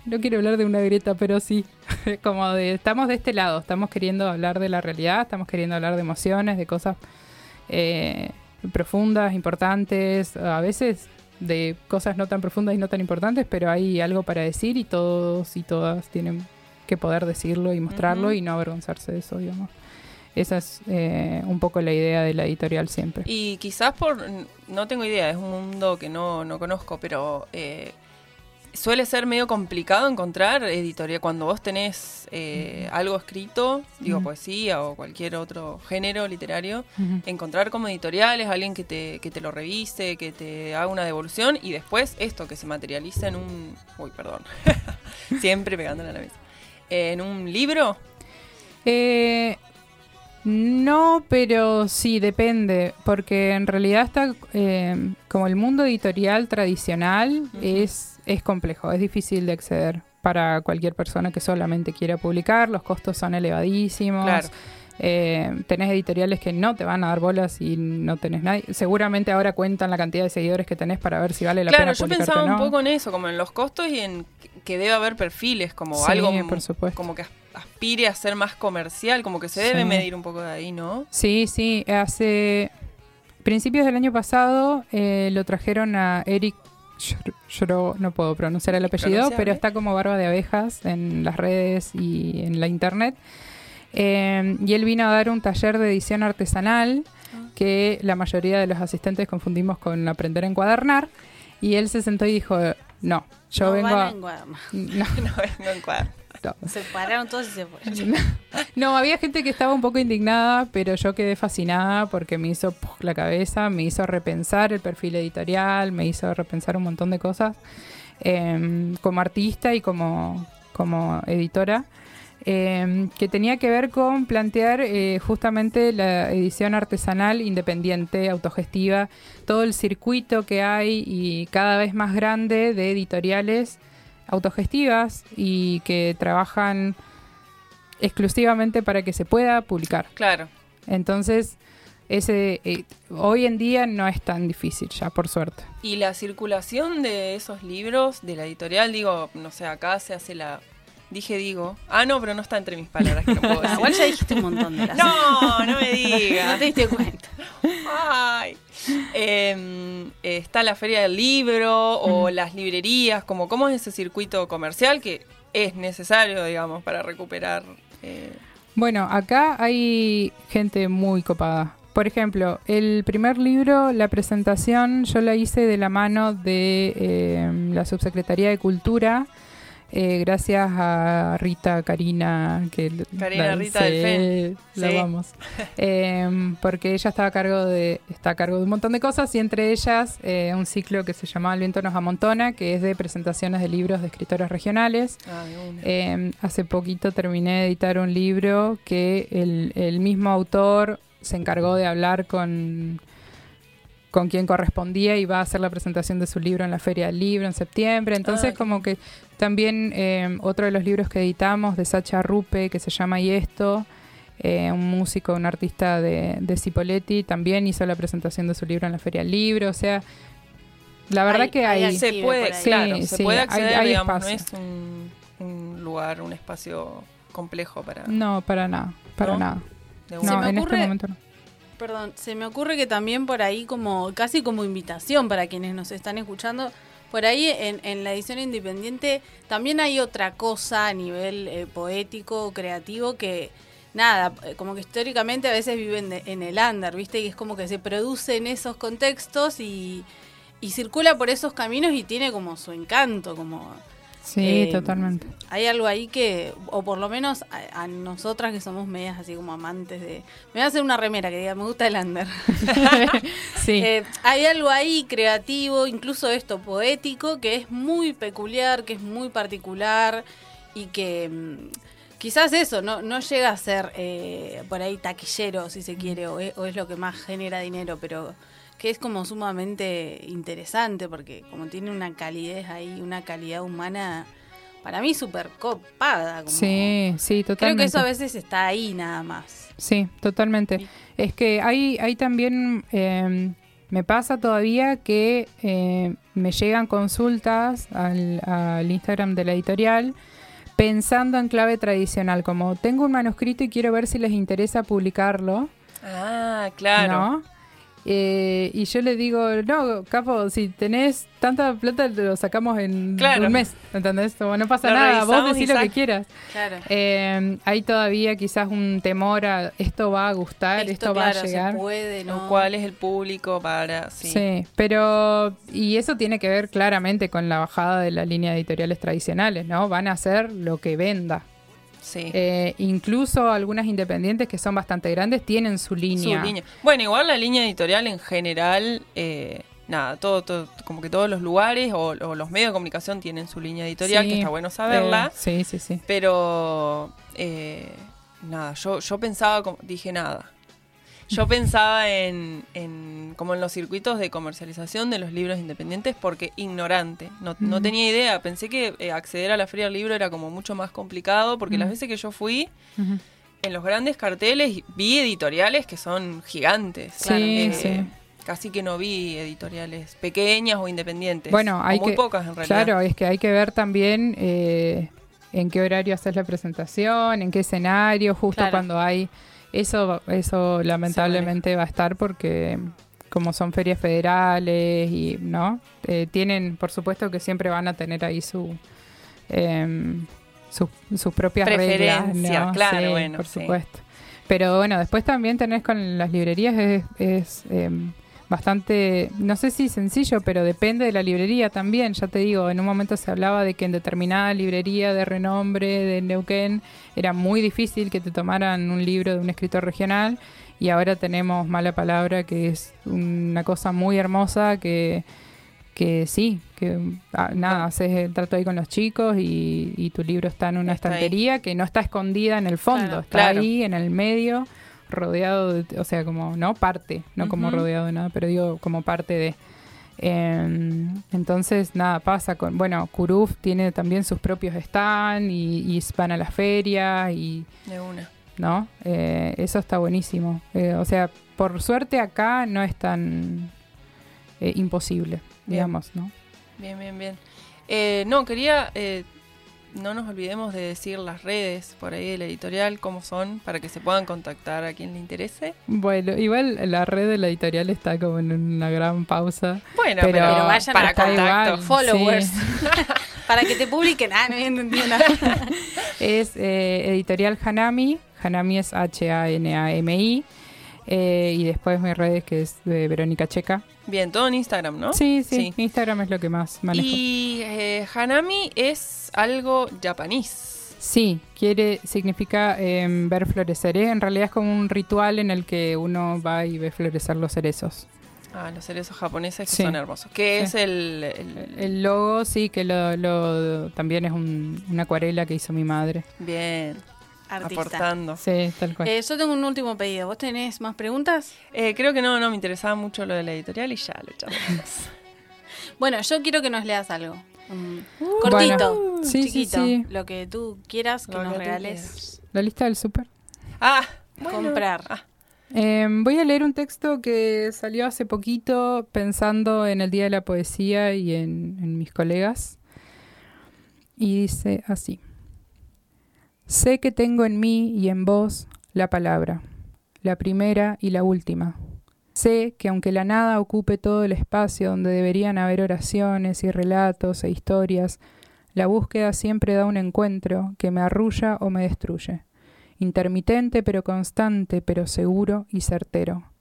no quiero hablar de una grieta, pero sí, como de, estamos de este lado, estamos queriendo hablar de la realidad, estamos queriendo hablar de emociones, de cosas eh, profundas, importantes, a veces de cosas no tan profundas y no tan importantes, pero hay algo para decir y todos y todas tienen que poder decirlo y mostrarlo y no avergonzarse de eso, digamos. Esa es eh, un poco la idea de la editorial siempre. Y quizás por, no tengo idea, es un mundo que no, no conozco, pero eh, suele ser medio complicado encontrar editorial. Cuando vos tenés eh, algo escrito, digo poesía o cualquier otro género literario, encontrar como editoriales, alguien que te, que te lo revise, que te haga una devolución y después esto que se materializa en un... Uy, perdón. Siempre pegándole a la mesa. En un libro. Eh, no, pero sí, depende, porque en realidad está eh, como el mundo editorial tradicional es, es complejo, es difícil de acceder para cualquier persona que solamente quiera publicar, los costos son elevadísimos. Claro. Eh, tenés editoriales que no te van a dar bolas y no tenés nadie. Seguramente ahora cuentan la cantidad de seguidores que tenés para ver si vale la Claro, pena yo publicarte pensaba o no. un poco en eso, como en los costos y en que debe haber perfiles, como Sí, algo por supuesto. como que aspire a ser más comercial, como que se debe Sí. medir un poco de ahí, ¿no? Sí, sí, hace principios del año pasado eh, lo trajeron a Eric, Schro- Schro- no puedo pronunciar el apellido, pero está como barba de abejas en las redes y en la internet. Eh, y él vino a dar un taller de edición artesanal que la mayoría de los asistentes confundimos con aprender a encuadernar. Y él se sentó y dijo, no, yo No vengo van a a... encuadernar. No, no vengo en cuadro. No. Se pararon todos y se fueron. No, había gente que estaba un poco indignada, pero yo quedé fascinada porque me hizo ¡puf! la cabeza, me hizo repensar el perfil editorial, me hizo repensar un montón de cosas eh, como artista y como, como editora. eh, que tenía que ver con plantear eh, justamente la edición artesanal independiente, autogestiva, todo el circuito que hay y cada vez más grande de editoriales autogestivas y que trabajan exclusivamente para que se pueda publicar. Claro. Entonces, ese eh, hoy en día no es tan difícil ya, por suerte. Y la circulación de esos libros de la editorial, digo, no sé, acá se hace la... Dije digo. Ah, no, pero no está entre mis palabras que no puedo decir. Igual ya dijiste un montón de las No, no me No te digas. diste cuenta. Ay. Em, está la feria del libro o las librerías, como cómo es ese circuito comercial que es necesario, digamos, para recuperar. eh, Bueno, acá hay gente muy copada. Por ejemplo, el primer libro, la presentación, yo la hice de la mano de eh, la Subsecretaría de Cultura, eh, gracias a Rita Karina, que Karina la- Rita del la Sí. vamos. Em, porque ella estaba a cargo de, está a cargo de un montón de cosas y entre ellas eh, un ciclo que se llamaba El viento nos amontona, que es de presentaciones de libros de escritores regionales. ah, de una. Eh, hace poquito terminé de editar un libro que el, el mismo autor se encargó de hablar con, con quien correspondía y va a hacer la presentación de su libro en la Feria del Libro en septiembre. Entonces, Ah, como que también eh, otro de los libros que editamos de Sacha Rupe, que se llama Y esto, eh, un músico, un artista de, de Cipoletti, también hizo la presentación de su libro en la Feria del Libro. O sea, la verdad Hay- que hay se puede, claro, Sí, se sí, puede hay- acceder, hay digamos, no espacio. es un, un lugar, un espacio complejo para No, para nada, para ¿No? nada. de No, me en este momento no. Perdón, se me ocurre que también por ahí como casi como invitación para quienes nos están escuchando, por ahí en, en la edición independiente también hay otra cosa a nivel eh, poético, creativo que nada, eh, como que históricamente a veces viven de- en el under, ¿viste? Y es como que se produce en esos contextos y, y circula por esos caminos y tiene como su encanto, como Sí, Eh, totalmente. hay algo ahí que, o por lo menos a, a nosotras que somos medias así como amantes de... Me voy a hacer una remera que diga, me gusta el under. sí. Eh, hay algo ahí creativo, incluso esto poético, que es muy peculiar, que es muy particular y que mm, quizás eso no, no llega a ser eh, por ahí taquillero, si se quiere, o es, o es lo que más genera dinero, pero que es como sumamente interesante porque como tiene una calidez ahí, una calidad humana, para mí súper copada. Como, sí, sí, Creo totalmente. que eso a veces está ahí nada más. Sí, totalmente. Es que hay, hay también, eh, me pasa todavía que eh, me llegan consultas al, al Instagram de la editorial pensando en clave tradicional, como tengo un manuscrito y quiero ver si les interesa publicarlo, Ah, claro. ¿no? Eh, y yo le digo, no, capo, si tenés tanta plata, te lo sacamos en Claro. un mes, ¿entendés? Como no pasa Lo nada, vos decís lo que quieras. Claro. Eh, hay todavía quizás un temor a esto va a gustar, esto, va claro, a llegar. se puede, ¿no? ¿no? ¿Cuál es el público para...? Sí. Sí. pero y eso tiene que ver claramente con la bajada de la línea de editoriales tradicionales, ¿no? Van a hacer lo que venda. Sí. Eh, incluso algunas independientes que son bastante grandes tienen su Su línea. línea. Bueno, igual la línea editorial en general, eh, nada, todo, todo, como que todos los lugares o, o los medios de comunicación tienen su línea editorial, Sí, que está bueno saberla. eh, sí, sí, sí. Pero, eh, nada, yo, yo pensaba, como, dije nada. Yo pensaba en, en como en los circuitos de comercialización de los libros independientes porque ignorante, no, no Mm. tenía idea. Pensé que eh, acceder a la feria del libro era como mucho más complicado porque Mm. las veces que yo fui, en los grandes carteles vi editoriales que son gigantes. Sí, Eh, sí. Casi que no vi editoriales pequeñas o independientes. Bueno, O hay muy que, pocas en realidad. Claro, es que hay que ver también eh, en qué horario haces la presentación, en qué escenario, justo Claro. cuando hay. Eso, eso lamentablemente va a estar porque como son ferias federales y no Eh, tienen, por supuesto que siempre van a tener ahí su em, sus- sus propias reglas, claro, Sí, bueno, por sí. supuesto. Pero bueno, después también tenés con las librerías es, es, em, bastante, no sé si sencillo, pero depende de la librería también. Ya te digo, en un momento se hablaba de que en determinada librería de renombre de Neuquén era muy difícil que te tomaran un libro de un escritor regional y ahora tenemos Mala Palabra, que es una cosa muy hermosa que, que sí, que ah, nada, haces el trato ahí con los chicos y, y tu libro está en una Está ahí. estantería que no está escondida en el fondo, Claro, está claro. ahí en el medio rodeado de, o sea, como, no parte, no como rodeado de nada, pero digo como parte de. Eh, entonces, nada, pasa con, bueno, Curuf tiene también sus propios stands y, y van a las ferias y, De una. ¿no? Eh, eso está buenísimo. Eh, o sea, por suerte acá no es tan eh, imposible, Bien. digamos, ¿no? Bien, bien, bien. Eh, no, quería, no nos olvidemos de decir las redes por ahí de la editorial, cómo son, para que se puedan contactar a quien le interese. Bueno, igual la red de la editorial está como en una gran pausa. Bueno, Pero- pero, vayan para contacto. igual. Followers. Sí. Para que te publiquen. Ah, no entendido nada. Es eh, editorial Hanami. Hanami es H-A-N-A-M-I. Eh, y después mis redes que es de Verónica Checa. Bien, todo en Instagram, ¿no? Sí, sí, Instagram es lo que más manejo. Y eh, Hanami es algo japonés. Sí, quiere, significa em, ver florecer. ¿eh? En realidad es como un ritual en el que uno va y ve florecer los cerezos. Ah, los cerezos japoneses que Sí. son hermosos. Sí. es el, el- El logo, sí, que lo, lo- también es un- una acuarela que hizo mi madre. Bien, Artista. aportando. Sí, tal cual. Eh, yo tengo un último pedido. ¿Vos tenés más preguntas? Eh, creo que no, no, me interesaba mucho lo de la editorial y ya lo echamos. Bueno, yo quiero que nos leas algo. Un cortito, Bueno. Sí, sí, chiquito. sí. Lo que tú quieras que Lo nos que regales. La lista del súper. ah, bueno. Comprar. Ah, Eh, voy a leer un texto que salió hace poquito pensando en el Día de la Poesía y en, en mis colegas. Y dice así. Sé que tengo en mí y en vos la palabra, la primera y la última. Sé que aunque la nada ocupe todo el espacio donde deberían haber oraciones y relatos e historias, la búsqueda siempre da un encuentro que me arrulla o me destruye. Intermitente pero constante, pero seguro y certero.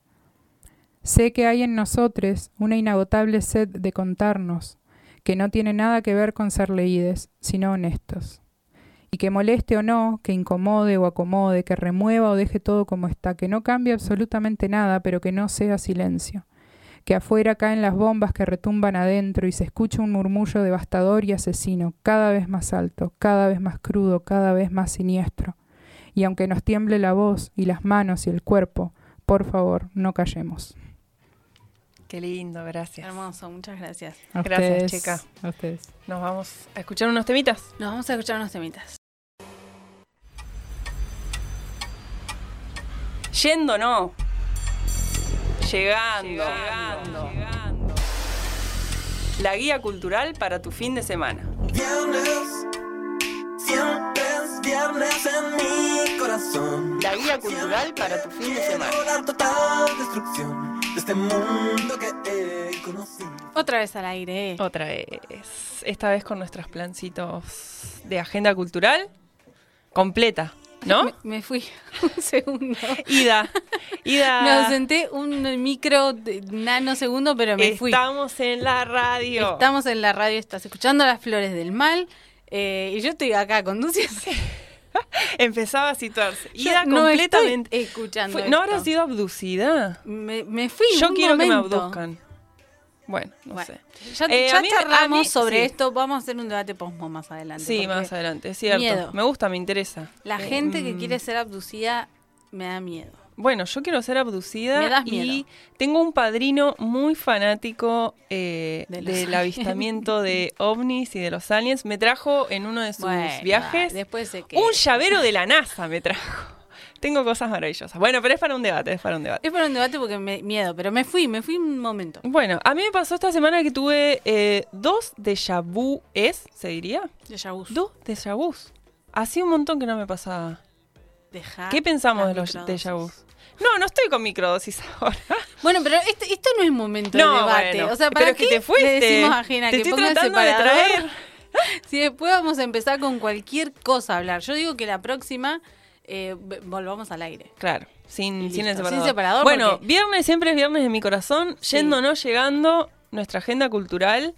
Sé que hay en nosotros una inagotable sed de contarnos, que no tiene nada que ver con ser leídes, sino honestos. Y que moleste o no, que incomode o acomode, que remueva o deje todo como está, que no cambie absolutamente nada, pero que no sea silencio. Que afuera caen las bombas que retumban adentro y se escucha un murmullo devastador y asesino, cada vez más alto, cada vez más crudo, cada vez más siniestro. Y aunque nos tiemble la voz y las manos y el cuerpo, por favor, no callemos. Qué lindo, gracias. Hermoso, muchas gracias. A Gracias, ustedes, chica. A ustedes. Nos vamos a escuchar unos temitas. Nos vamos a escuchar unos temitas. Yendo no. Llegando. Llegando. La guía cultural para tu fin de semana. Viernes, siempre es viernes en mi corazón. La guía cultural para tu fin de semana. La total destrucción de este mundo que he conocido. Otra vez al aire. Otra vez. Esta vez con nuestros plancitos de agenda cultural completa, ¿no? Me, me fui un segundo. Ida. Ida. Me ausenté un micro nanosegundo, pero me fui. Estamos en la radio. Estamos en la radio, estás escuchando Las Flores del Mal. eh, y yo estoy acá conduciendo. Empezaba a situarse. Yo Ida no completamente. estoy escuchando. Fue- ¿No habrá esto. sido abducida? Me, me fui. Yo un quiero que me abduzcan. Bueno, no Bueno, sé. Ya, Eh, ya mí- charlamos mí- sobre sí. esto. Vamos a hacer un debate posmo más adelante. Sí, más adelante, es cierto. miedo. Me gusta, me interesa. La Eh, gente que mm, quiere ser abducida me da miedo. Bueno, yo quiero ser abducida Me das y tengo un padrino muy fanático eh, De del avistamiento de ovnis y de los aliens. Me trajo en uno de sus Bueno, viajes Después un llavero de la NASA, me trajo. Tengo cosas maravillosas. Bueno, pero es para un debate, es para un debate. Es para un debate porque me miedo, pero me fui, me fui un momento. Bueno, a mí me pasó esta semana que tuve eh, dos déjà vu, ¿es? ¿Se diría? Déjà vu. Dos déjà vus. Hacía un montón que no me pasaba. Deja ¿Qué pensamos de los déjà vus? No, no estoy con microdosis ahora. Bueno, pero este- esto no es momento No, de debate. bueno, o sea, ¿para pero qué que te fuiste. le decimos a Jena Te que ponga el de separador? traer. Si después vamos a empezar con cualquier cosa a hablar. Yo digo que la próxima eh, volvamos al aire. Claro, sin, sin el separador. sin separador, Bueno, porque- viernes siempre es viernes de mi corazón, Sí. yendo o no llegando, nuestra agenda cultural.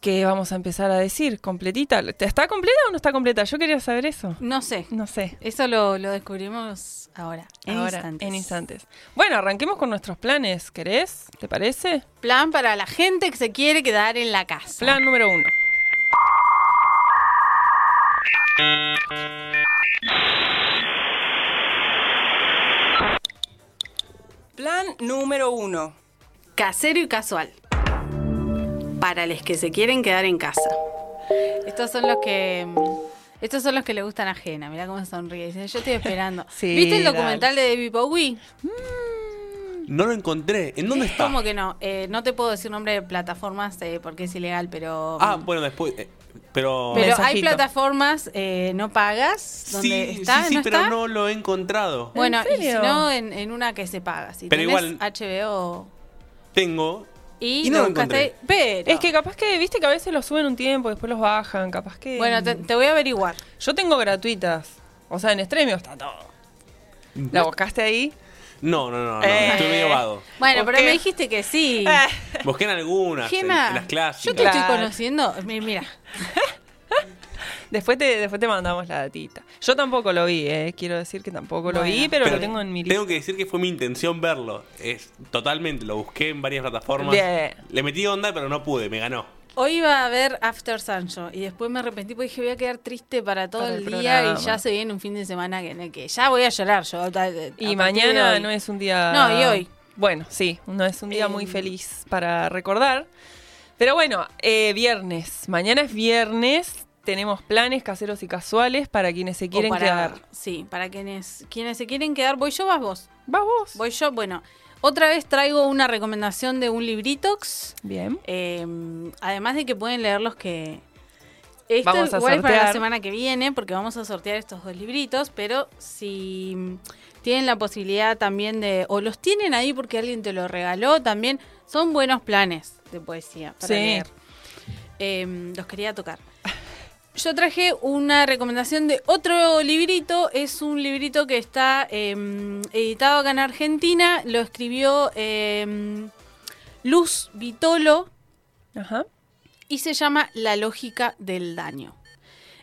que vamos a empezar a decir? ¿Completita? ¿Está completa o no está completa? Yo quería saber eso. No sé. No sé. Eso lo, lo descubrimos ahora. En Ahora, instantes. en instantes. Bueno, arranquemos con nuestros planes. ¿Querés? ¿Te parece? Plan para la gente que se quiere quedar en la casa. Plan número uno. Plan número uno. Casero y casual. Para los que se quieren quedar en casa. Estos son los que. mm, Estos son los que le gustan a Jena. Mirá cómo sonríe. Dice, yo estoy esperando. Sí, ¿Viste el dale. documental de David Bowie? No lo encontré. ¿En dónde está? ¿Cómo que no? Eh, no te puedo decir nombre de plataformas eh, porque es ilegal, pero. Ah, bueno, después. eh, pero. Pero hay plataformas eh, no pagas donde sí, está, sí, sí, ¿no pero está? no lo he encontrado. Bueno, y si no, en, en una que se paga. Si Pero igual- HBO Tengo. y, Y no lo lo buscaste ahí, encontré. pero... Es que capaz que, viste que a veces los suben un tiempo, después los bajan, capaz que... Bueno, te, te voy a averiguar. Yo tengo gratuitas. O sea, en Stremio está todo. ¿La buscaste ahí? No, no, no, no. Eh. Estoy medio vago. Bueno, ¿Por pero qué? me dijiste que sí. Eh, Busqué en algunas, en, las clásicas. yo te Claro. estoy conociendo. Mi- Mira, Después te, después te mandamos la datita. Yo tampoco lo vi, eh. Quiero decir que tampoco lo Bueno. vi, pero, Pero lo tengo en mi lista. Tengo que decir que fue mi intención verlo. Es totalmente, lo busqué en varias plataformas. Bien. Le metí onda, pero no pude, me ganó. Hoy iba a ver After Sancho y después me arrepentí porque dije voy a quedar triste para todo Para el, el día programa. y ya se viene un fin de semana que, en el que ya voy a llorar yo. a- a partir Y mañana no es un día... No, y hoy. Bueno, sí, no es un día muy Em. feliz para recordar. Pero bueno, eh, viernes. Mañana es viernes. Tenemos planes caseros y casuales para quienes se O quieren para- quedar. Sí, para quienes, quienes se quieren quedar. ¿Voy yo vas vos? ¿Vas vos? Voy yo, bueno. Otra vez traigo una recomendación de un libritox. Bien. Eh, además de que pueden leer los que. Esto Vamos a igual para la semana que viene, porque vamos a sortear estos dos libritos, pero si tienen la posibilidad también de, o los tienen ahí porque alguien te lo regaló, también son buenos planes de poesía para Sí. leer. Eh, los quería tocar. Yo traje una recomendación de otro librito. Es un librito que está eh, editado acá en Argentina. Lo escribió eh, Luz Vitolo Ajá. y se llama La lógica del daño.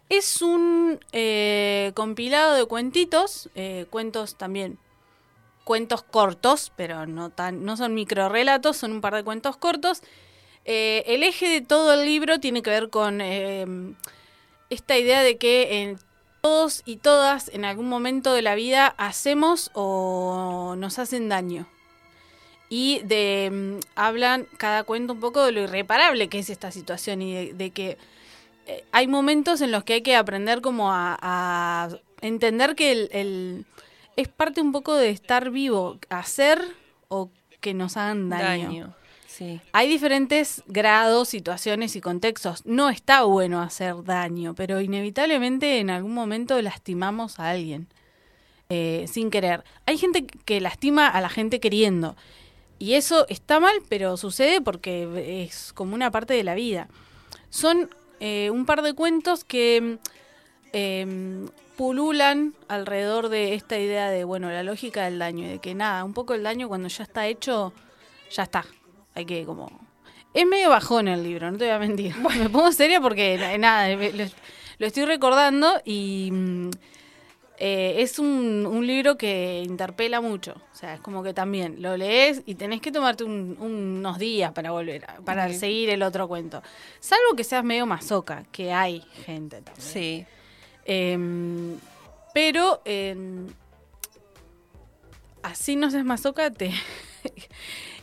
Es un eh, compilado de cuentitos, eh, cuentos también, cuentos cortos, pero no, tan, no son microrelatos, son un par de cuentos cortos. Eh, el eje de todo el libro tiene que ver con eh, esta idea de que en todos y todas en algún momento de la vida hacemos o nos hacen daño. Y de mm, hablan cada cuento un poco de lo irreparable que es esta situación y de, que eh, hay momentos en los que hay que aprender como a, entender que el, el- es parte un poco de estar vivo, hacer o que nos hagan. Daño. Hay diferentes grados, situaciones y contextos. No está bueno hacer daño, pero inevitablemente en algún momento lastimamos a alguien eh, sin querer. Hay gente que lastima a la gente queriendo. Y eso está mal, pero sucede porque es como una parte de la vida. Son eh, un par de cuentos que eh, pululan alrededor de esta idea de, bueno, la lógica del daño. Y de que nada, un poco el daño cuando ya está hecho, ya está. Hay que como... Es medio bajón el libro, no te voy a mentir. Me pongo seria porque nada, lo, lo estoy recordando y mm, eh, es un, un libro que interpela mucho. O sea, es como que también lo lees y tenés que tomarte un- unos días para volver, a- para seguir el otro cuento. Salvo que seas medio masoca, que hay gente también. Sí. Em, pero em, así no seas masoca, te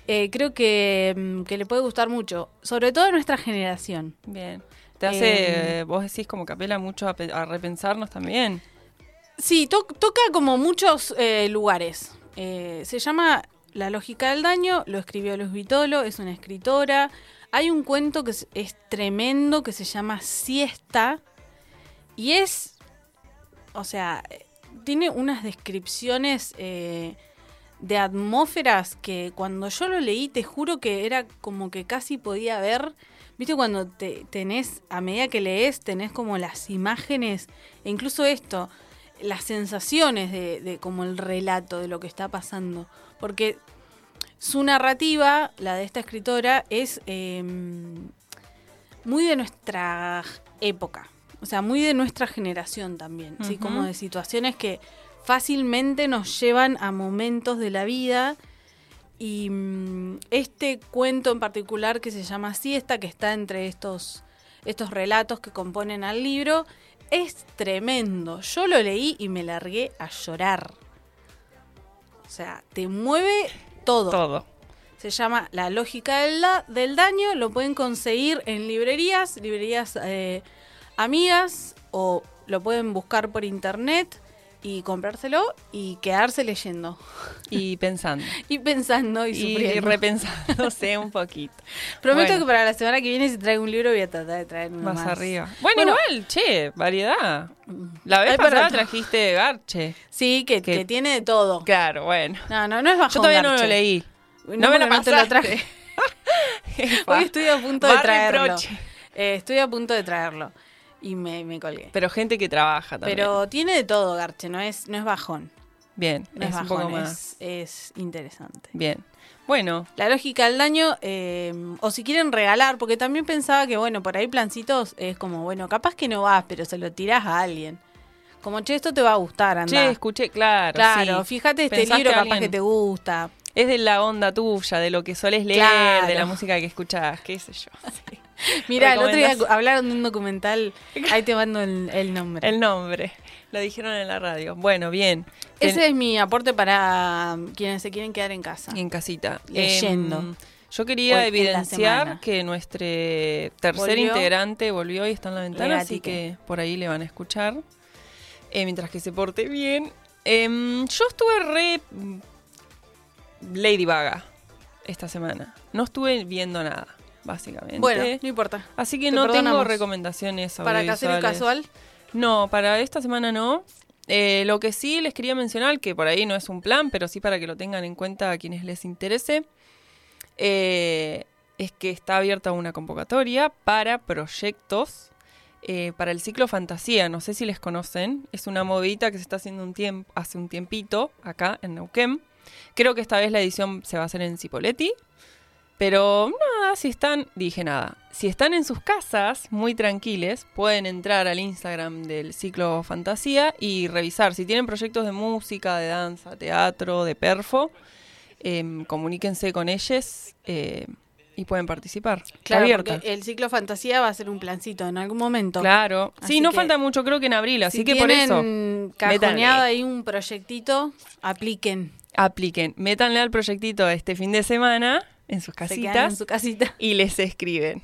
eh, creo que, em, que le puede gustar mucho, sobre todo a nuestra generación. Bien. Te hace, Eh, vos decís como que apela mucho a, pe- a repensarnos también. Sí, to- toca como muchos eh, lugares. Se llama La lógica del daño, lo escribió Luz Vitolo, es una escritora. Hay un cuento que es, es tremendo que se llama Siesta y es, o sea, tiene unas descripciones eh, de atmósferas que cuando yo lo leí te juro que era como que casi podía ver, viste cuando te, tenés, a medida que lees, tenés como las imágenes, e incluso esto, las sensaciones de, de como el relato de lo que está pasando. Porque su narrativa, la de esta escritora, es eh, muy de nuestra época. O sea, muy de nuestra generación también. ¿sí? Ujú. Como de situaciones que fácilmente nos llevan a momentos de la vida. Y mm, este cuento en particular que se llama Siesta, que está entre estos, estos relatos que componen al libro, es tremendo. Yo lo leí y me largué a llorar. O sea, te mueve todo. Todo. Se llama La lógica del, da- del daño. Lo pueden conseguir en librerías, librerías eh, amigas, o lo pueden buscar por internet y comprárselo y quedarse leyendo. Y pensando. Y pensando y, Y sufriendo. repensándose un poquito. Prometo Bueno. que para la semana que viene, si traigo un libro, voy a tratar de traer uno Más, más. arriba. Bueno, Bueno. igual, che, variedad. La vez para pasada trajiste Garche. Sí, que, Que- que tiene de todo. Claro, bueno. No, no, no es bajo Yo todavía no lo leí. No, me lo porque te lo pasaste. traje. Hoy estoy a punto de traerlo. Eh, estoy a punto de traerlo. Y me, me colgué. Pero gente que trabaja también. Pero tiene de todo, Garche, no es, no es bajón. Bien, No es, es, un poco bajón, más. es, es interesante. Bien. Bueno, La lógica del daño, eh, o si quieren regalar, porque también pensaba que, bueno, por ahí plancitos es como, bueno, capaz que no vas, pero se lo tirás a alguien. Como, che, esto te va a gustar, anda. che, escuché, claro. claro, sí. fíjate este libro, capaz alguien- que te gusta. Es de la onda tuya, de lo que solés leer, Claro. de la música que escuchás, qué sé yo. Sí. Mira, el otro día hablaron de un documental, ahí te mando el, el nombre. El nombre. Lo dijeron en la radio. Bueno, bien. Ten- Ese es mi aporte para quienes se quieren quedar en casa. En casita. Leyendo. Em, yo quería Hoy evidenciar que nuestro tercer Volvió. integrante volvió y está en la ventana, así que por ahí le van a escuchar. Eh, mientras que se porte bien. Em, yo estuve re mm, Lady Vaga esta semana. No estuve viendo nada, básicamente. Bueno, no importa. Así que te no tengo recomendaciones Para casero y audiovisuales. casual, No, para esta semana no. eh, lo que sí les quería mencionar, que por ahí no es un plan, pero sí para que lo tengan en cuenta a quienes les interese, eh, es que está abierta una convocatoria para proyectos eh, para el ciclo Fantasía. No sé si les conocen. Es una movidita que se está haciendo un tiempo, hace un tiempito acá en Neuquén. Creo que esta vez la edición se va a hacer en Cipoletti. Pero nada, si están, dije nada, si están en sus casas muy tranquiles, pueden entrar al Instagram del ciclo Fantasía y revisar. Si tienen proyectos de música, de danza, teatro, de perfo, em, comuníquense con ellos eh, y pueden participar. Claro, porque el ciclo fantasía va a ser un plancito en algún momento. Claro. Así Sí, no que- falta mucho, creo que en abril, así si que por eso tienen cajoneado ahí un proyectito, apliquen. apliquen, métanle al proyectito este fin de semana en sus Se quedan en casitas su casita. y les escriben.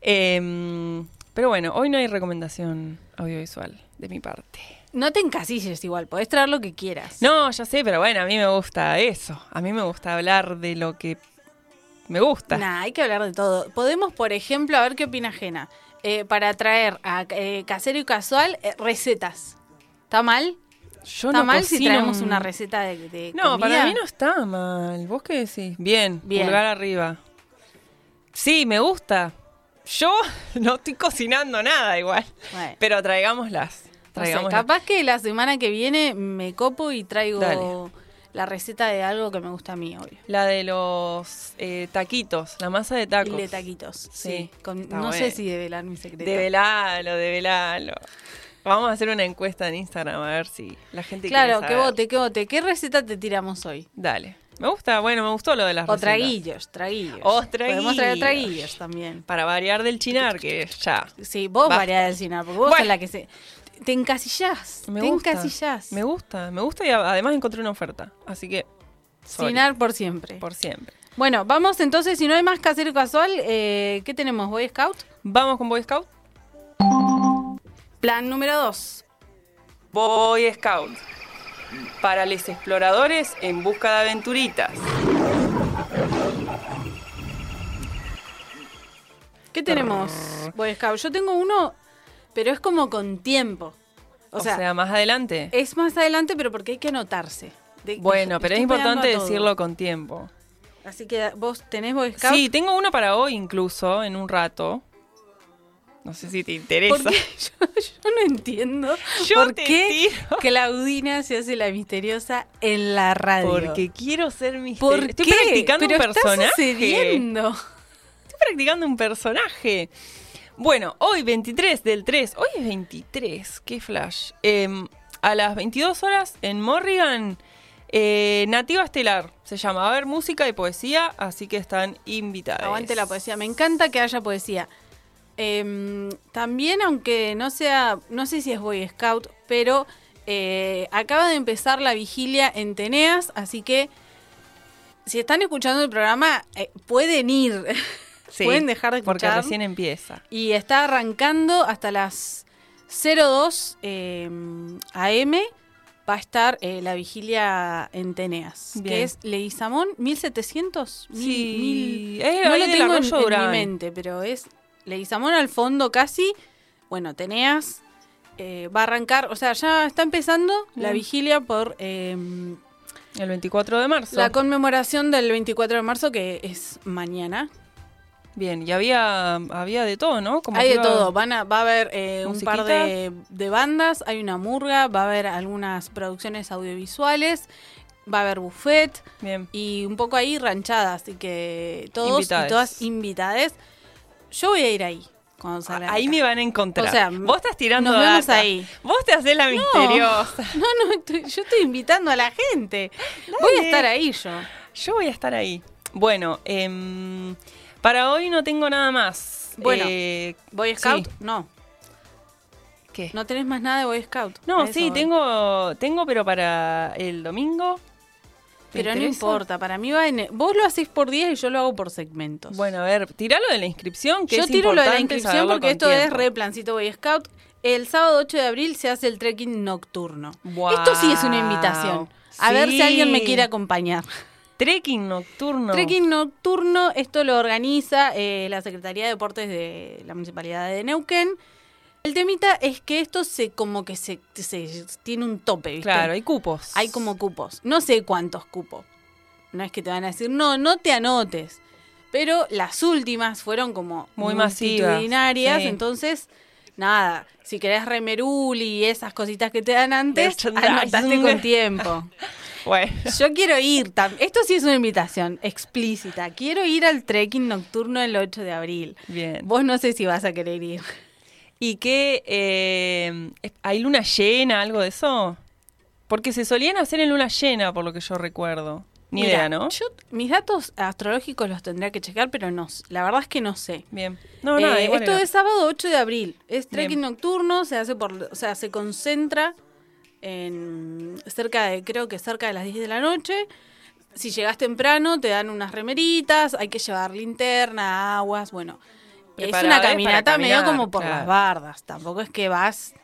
Em, pero bueno, hoy no hay recomendación audiovisual de mi parte. No te encasilles igual, podés traer lo que quieras. No, ya sé, pero bueno, a mí me gusta eso. A mí me gusta hablar de lo que me gusta. Nah, hay que hablar de todo. Podemos, por ejemplo, a ver qué opina Jena, eh, para traer a eh, casero y casual eh, recetas. ¿Está mal? Yo ¿Está no mal si traemos un- una receta de, de No, comida? para mí no está mal. ¿Vos qué decís? Bien, Bien. pulgar arriba. Sí, me gusta. Yo no estoy cocinando nada igual. Bueno. Pero traigámoslas. Capaz que la semana que viene me copo y traigo Dale. la receta de algo que me gusta a mí, obvio. La de los eh, taquitos, la masa de tacos. De taquitos. Sí. Sí, Con- está no sé si develar mi secreto. Develalo, develalo. Vamos a hacer una encuesta en Instagram a ver si la gente Claro, quiere que saber. vote, que vote. ¿Qué receta te tiramos hoy? Dale. Me gusta, bueno, me gustó lo de las O recetas. traguillos, traguillos. O Podemos traer traguillos. traguillos también. Para variar del chinar, que ya. Sí, vos Basta. variás del cinar, porque vos Bueno. sos la que se... Te encasillás, Me te gusta. encasillás. Me gusta, me gusta y a- además encontré una oferta. Así que. sorry, Cinar por siempre. Por siempre. Bueno, vamos entonces, si no hay más casero casual, eh, ¿qué tenemos? ¿Boy Scout? Vamos con Boy Scout. Plan número 2. Boy Scout. Para los exploradores en busca de aventuritas. ¿Qué tenemos, Boy Scout? Yo tengo uno, pero es como con tiempo. O, O, sea, sea, más adelante. es más adelante, pero porque hay que anotarse. De- bueno, pero es importante decirlo con tiempo. Así que vos tenés Boy Scout. Sí, tengo uno para hoy incluso, en un rato. No sé si te interesa. Yo, yo no entiendo Yo por te qué tiro. Claudina se hace la misteriosa en la radio. Porque quiero ser misteriosa. ¿Por Estoy qué? practicando Pero un personaje. Está sucediendo. Estoy practicando un personaje. Bueno, hoy 23 del 3. Hoy es 23. Qué flash. Em, a las 22 horas en Morrigan. eh, Nativa Estelar se llama. Va a haber música y poesía, así que están invitados. Aguante la poesía. Me encanta que haya poesía. Em, también, aunque no sea, no sé si es Boy Scout, pero eh, acaba de empezar la vigilia en Teneas, así que si están escuchando el programa, eh, pueden ir. Sí, pueden dejar de Porque escuchar. recién empieza. Y está arrancando hasta las 02 eh, AM. Va a estar eh, la vigilia en Teneas, Bien. que es Leguizamón 1700. Mil- Sí, mil- es no lo tengo en, en mi mente, pero es Leguizamón al fondo casi. Bueno, Teneas eh, va a arrancar, o sea, ya está empezando la vigilia por eh, El 24 de marzo. la conmemoración del 24 de marzo, que es mañana. Bien, y había, había de todo, ¿no? Como Hay de todo, Van a, va a haber eh, un par de, de bandas, hay una murga, va a haber algunas producciones audiovisuales, va a haber buffet Bien. y un poco ahí ranchada, así que todos Invitades. y todas invitadas. Yo voy a ir ahí cuando salga. Ahí me van a encontrar. O sea, Vos estás tirando nos vemos data. ahí. Vos te haces la misteriosa. No, no, estoy- yo estoy invitando a la gente. Voy a estar ahí yo. Yo voy a estar ahí. Bueno, em, para hoy no tengo nada más. Bueno, Eh, ¿Boy Scout? sí. No, ¿Qué? no tenés más nada de Boy Scout. No, sí, voy. tengo, tengo, pero para el domingo. ¿Te Pero no importa, para mí va en... Vos lo hacés por días y yo lo hago por segmentos. Bueno, a ver, tiralo de la inscripción, que Yo es tiro lo de la inscripción porque esto es re plancito Boy Scout. El sábado 8 de abril se hace el trekking nocturno. Esto sí es una invitación. A ver si alguien me quiere acompañar. Trekking nocturno. Trekking nocturno, esto lo organiza eh, la Secretaría de Deportes de la Municipalidad de Neuquén. El temita es que esto se como que se, se- tiene un tope, ¿viste? Claro, hay cupos. Hay como cupos. No sé cuántos cupos. No es que te van a decir, no, no te anotes. Pero las últimas fueron como Muy multitudinarias. sí. Entonces, nada, si querés remeruli y esas cositas que te dan antes, anotaste con tiempo. Bueno. Yo quiero ir, esto sí es una invitación explícita. Quiero ir al trekking nocturno el 8 de abril. Bien. Vos no sé si vas a querer ir. ¿Y qué? eh, ¿Hay luna llena, algo de eso? Porque se solían hacer en luna llena, por lo que yo recuerdo. Ni Mira, idea, ¿no? Yo, mis datos astrológicos los tendría que checar, pero no, la verdad es que no sé. Bien. No, nada, Eh, esto era. es sábado 8 de abril. Es trekking Bien. nocturno, se hace por, o sea, se concentra en cerca de, creo que cerca de las 10 de la noche. Si llegas temprano, te dan unas remeritas, hay que llevar linterna, aguas, bueno. Es una caminata medio como por claro. las bardas. Tampoco es que vas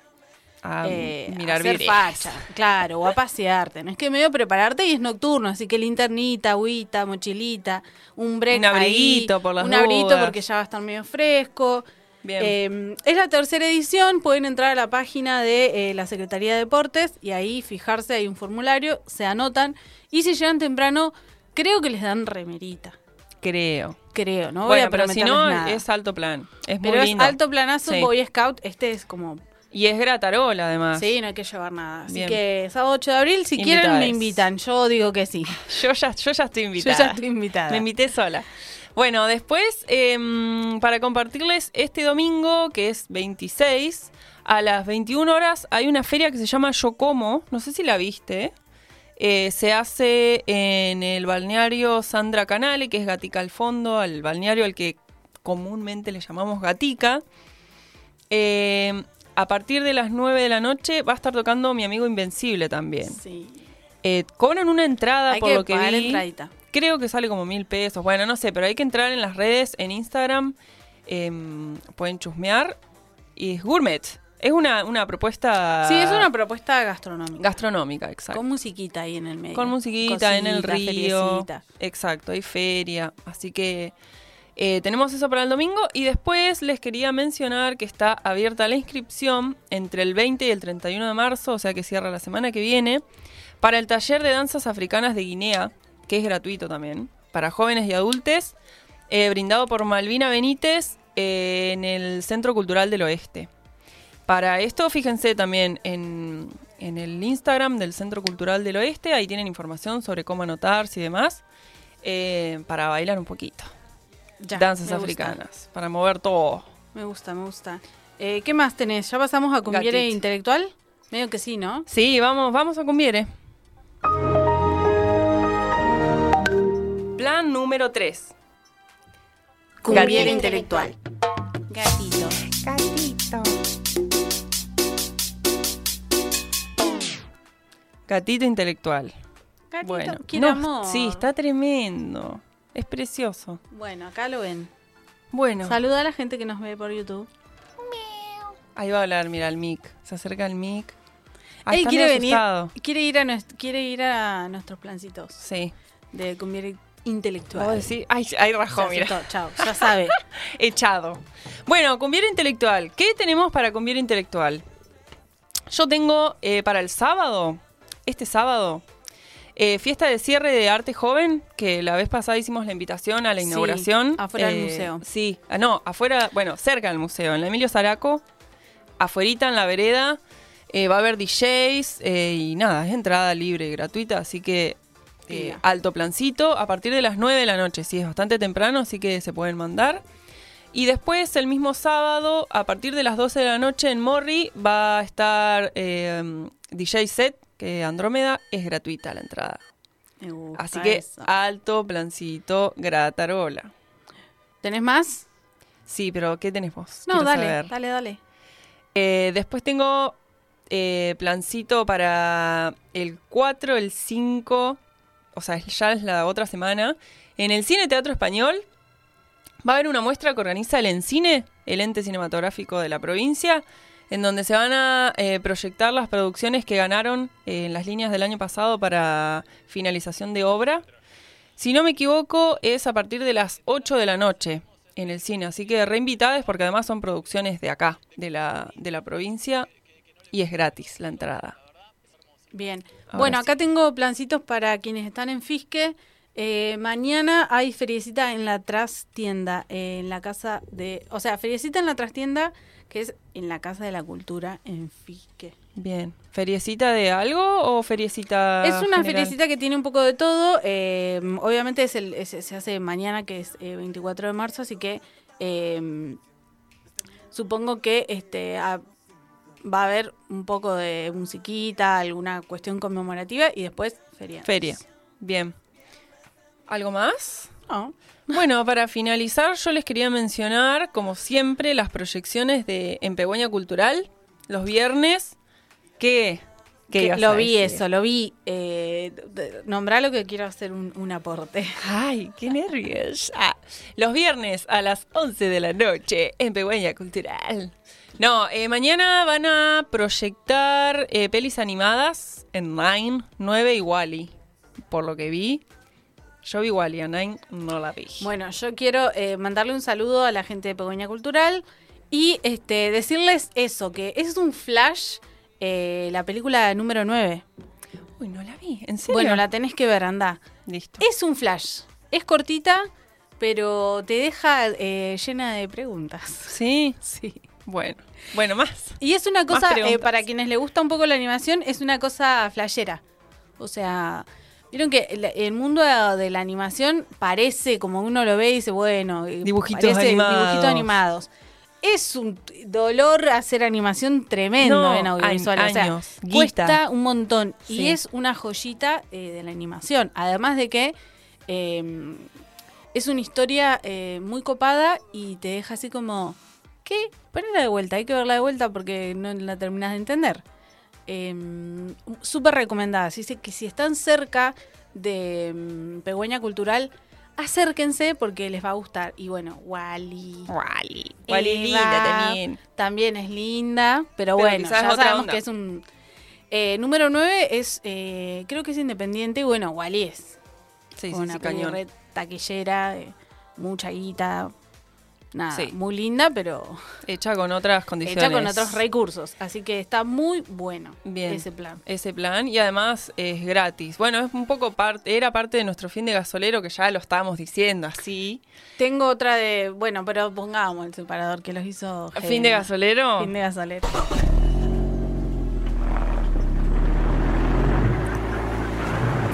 A eh, mirar a hacer videos. facha, claro, o a pasearte. No es que medio prepararte y es nocturno, así que linternita, agüita, mochilita, un break Un abriguito ahí, por las un abriguito porque ya va a estar medio fresco. Bien. Eh, es la tercera edición, pueden entrar a la página de eh, la Secretaría de Deportes y ahí fijarse, hay un formulario, se anotan y si llegan temprano, creo que les dan remerita, Creo. creo, no voy bueno, a pero si no, nada. es alto plan. Es pero muy es lindo. alto planazo, Sí. Boy Scout, este es como Y es gratarola, además. Sí, no hay que llevar nada. Así Bien. que sábado 8 de abril, si quieren, me invitan. Yo digo que sí. Yo ya, yo ya estoy invitada. Yo ya estoy invitada. Me invité sola. Bueno, después, em, para compartirles, este domingo, que es 26, a las 21 horas, hay una feria que se llama Yo Como. No sé si la viste. Eh, se hace en el balneario Sandra Canale, que es Gatica al fondo, al balneario al que comúnmente le llamamos Gatica. Eh, a partir de las 9 de la noche va a estar tocando mi amigo Invencible también. Sí. Eh, cobran una entrada Hay por que lo que pagar vi. entradita. Creo que sale como mil pesos. Bueno, no sé, pero hay que entrar en las redes, en Instagram. em, pueden chusmear. Y es gourmet. Es una, una propuesta Sí, es una propuesta gastronómica. gastronómica, exacto. Con musiquita ahí en el medio. Con musiquita en el río. feriecita. Exacto, hay feria. Así que eh, tenemos eso para el domingo. Y después les quería mencionar que está abierta la inscripción entre el 20 y el 31 de marzo, o sea que cierra la semana que viene, para el taller de danzas africanas de Guinea, que es gratuito también, para jóvenes y adultos, eh, brindado por Malvina Benítez eh, en el Centro Cultural del Oeste. Para esto, fíjense también en, en el Instagram del Centro Cultural del Oeste, ahí tienen información sobre cómo anotarse y demás, eh, para bailar un poquito. Ya, Danzas gusta. africanas, para mover todo. Me gusta, me gusta. Eh, ¿Qué más tenés? ¿Ya pasamos a cumbiere Gatito. intelectual? Medio que sí, ¿no? Sí, vamos, vamos a Cumbiere. Plan número 3. Cumbiere Gatito. intelectual. Gatito. Gatito intelectual. Gatito, Bueno, quiero no, amor. sí, está tremendo. Es precioso. Bueno, acá lo ven. Bueno, Saluda a la gente que nos ve por YouTube. ahí va a hablar, mira, el mic. Se acerca el mic. Ah, está quiere venir, quiere ir a nues- quiere ir a nuestros plancitos Sí. de cumbiere intelectual. ¿Vos decís? Ay, ahí rajó, mira. Chao, ya sabe. Echado. Bueno, Cumbiera Intelectual. ¿Qué tenemos para Cumbiera Intelectual? Yo tengo eh, para el sábado, este sábado, eh, fiesta de cierre de arte joven, que la vez pasada hicimos la invitación a la Sí, inauguración. afuera del Eh, museo. Sí, ah, no, afuera, bueno, cerca del museo, en la Emilio Zaraco, afuerita en la vereda. eh, va a haber DJs y nada, es entrada libre y gratuita, así que alto plancito a partir de las 9 de la noche. Sí, es bastante temprano, así que se pueden mandar. Y después, el mismo sábado, a partir de las 12 de la noche en Morri, va a estar DJ Set, que Andrómeda es gratuita la entrada. Me gusta Así que eso. alto, plancito, gratarola. ¿Tenés más? Sí, pero ¿qué tenés vos? No, Quiero dale, saber. dale, dale. Eh, después tengo eh, plancito para el 4, el 5, o sea, ya es la otra semana. En el Cine Teatro Español va a haber una muestra que organiza el Encine, el ente cinematográfico de la provincia, en donde se van a eh, proyectar las producciones que ganaron eh, en las líneas del año pasado para finalización de obra. Si no me equivoco, es a partir de las 8 de la noche. en el cine. Así que reinvitadas porque además son producciones de acá, de la, de la provincia, y es gratis la entrada. Bien. Ahora bueno, sí. acá tengo plancitos para quienes están en Fisque. Eh, mañana hay feriecita en la trastienda, eh, en la casa de... O sea, feriecita en la trastienda, que es en la Casa de la Cultura en Fisque. Bien. ¿Feriecita de algo o feriecita Es una general? feriecita que tiene un poco de todo. eh, obviamente es el, es- se hace mañana, que es eh, 24 de marzo, así que eh, supongo que este a- va a haber un poco de musiquita, alguna cuestión conmemorativa y después feria. Feria. Bien. ¿Algo más? No. Bueno, para finalizar, yo les quería mencionar, como siempre, las proyecciones de Empegüeña Cultural, los viernes. ¿Qué? ¿Qué lo vi decir? eso, lo vi. Eh, nombralo que quiero hacer un, un aporte. Ay, qué nervios. Ah, los viernes a las 11 de la noche en Pegüeña Cultural. No, eh, mañana van a proyectar eh, pelis animadas en Nine, 9 y Wally. Por lo que vi, yo vi Wally, Nine no la vi. Bueno, yo quiero eh, mandarle un saludo a la gente de Pegoña Cultural y este decirles eso, que es un flash eh, la película número 9. Uy, no la vi, ¿en serio? Bueno, la tenés que ver, anda. Listo. Es un flash. Es cortita, pero te deja eh, llena de preguntas. ¿Sí? Sí. Bueno, bueno, más. Y es una cosa, eh, para quienes le gusta un poco la animación, es una cosa flashera. O sea, vieron que el, el mundo de, la animación parece, como uno lo ve y dice, bueno, Dibujitos parece animados. dibujitos animados. Es un dolor hacer animación tremendo No, en audiovisual. añ- o sea, años, guita. cuesta un montón. Sí. Y es una joyita eh, de la animación. Además de que eh, es una historia eh, muy copada y te deja así como, ¿qué? Ponela de vuelta, hay que verla de vuelta porque no la terminas de entender. Eh, Súper recomendada. Así que si están cerca de mm, Pegüeña Cultural, acérquense porque les va a gustar. Y bueno, Wally. Wally. Wally Eva linda también. También es linda, pero, Pero bueno, ya sabemos onda. que es un... eh, número 9 es, eh, creo que es independiente y bueno, Wally es Sí, sí, una sí, cañón. taquillera, eh, mucha guita, nada, Sí. muy linda, pero Hecha con otras condiciones. hecha con otros recursos. Así que está muy bueno Bien. ese plan. ese plan y además es gratis. Bueno, es un poco parte, era parte de nuestro fin de gasolero que ya lo estábamos diciendo así. Tengo otra de, bueno, pero pongamos el separador que los hizo. Fin de gasolero. Fin de gasolero.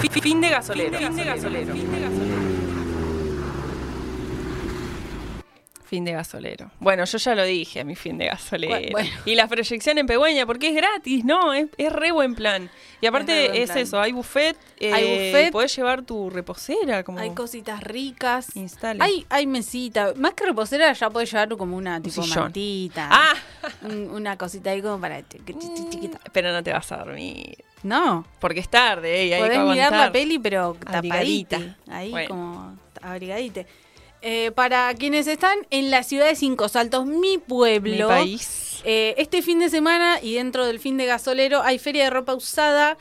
Fi- Fin de gasolero. Fin de gasolero. Fin de gasolero. Fin de gasolero. Bueno, yo ya lo dije, mi fin de gasolero. Bueno. Y la proyección en Pegüeña, porque es gratis, ¿no? Es, es re buen plan. Y aparte es, plan. eso, hay buffet. eh, Hay buffet. Podés llevar tu reposera, como Hay cositas ricas. instale. Hay, hay mesita. Más que reposera, ya podés llevar como una tipo sillón. mantita. Ah, un- una cosita ahí como para chi- chi- chi- chiquita. pero no te vas a dormir. No. Porque es tarde, ¿eh? y hay Podés que mirar la peli, pero Abrigadita. tapadita. Ahí Bueno. como abrigadite. Eh, para quienes están en la ciudad de Cinco Saltos, mi pueblo. Mi país. eh, este fin de semana y dentro del fin de gasolero hay feria de ropa usada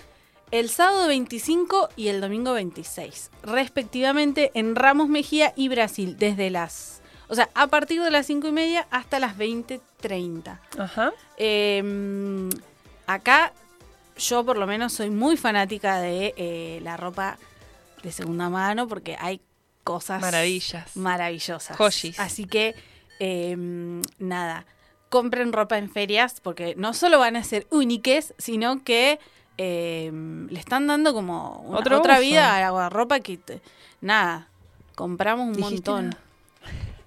el sábado 25 y el domingo 26, respectivamente en Ramos Mejía y Brasil, desde las. O sea, a partir de las 5 y media hasta las 20.30. Ajá. Eh, acá yo por lo menos soy muy fanática de eh, la ropa de segunda mano porque hay cosas Maravillas. maravillosas. Joyis. Así que eh, nada, compren ropa en ferias porque no solo van a ser únicas, sino que eh, le están dando como una- otra uso. vida a la ropa que te- nada, compramos un ¿Dijiste montón.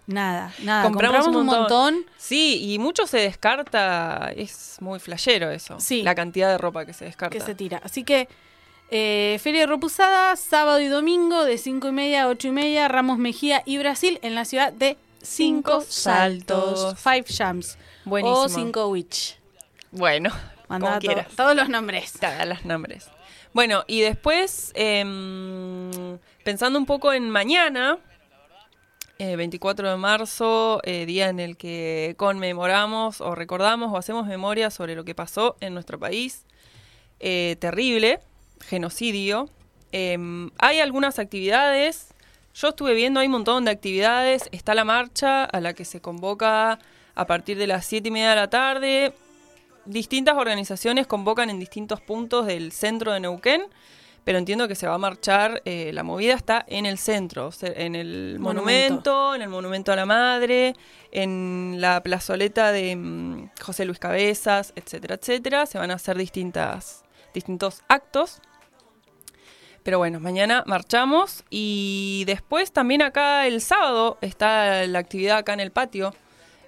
Nada, nada, Compramos compramos, un un montón. montón. Sí, y mucho se descarta. Es muy flashero eso. Sí. La cantidad de ropa que se descarta. que se tira. Así que eh, Feria de Ropa Usada, sábado y domingo de 5 y media a 8 y media, Ramos Mejía y Brasil en la ciudad de Cinco Saltos. Five Jams. Buenísimo. O Cinco Witch. Bueno, Mandá como to- quieras. todos los nombres. Haga los nombres. Bueno, y después, em, pensando un poco en mañana, eh, 24 de marzo, eh, día en el que conmemoramos o recordamos o hacemos memoria sobre lo que pasó en nuestro país. Eh, terrible, genocidio. Em, hay algunas actividades. yo estuve viendo, hay un montón de actividades. Está la marcha a la que se convoca a partir de las 7 y media de la tarde. Distintas organizaciones convocan en distintos puntos del centro de Neuquén, pero entiendo que se va a marchar, eh, la movida está en el centro, en el Monumento. monumento, en el monumento a la madre, en la plazoleta de mm, José Luis Cabezas, etcétera, etcétera. Se van a hacer distintas, distintos actos. Pero bueno, mañana marchamos y después también acá el sábado está la actividad acá en el patio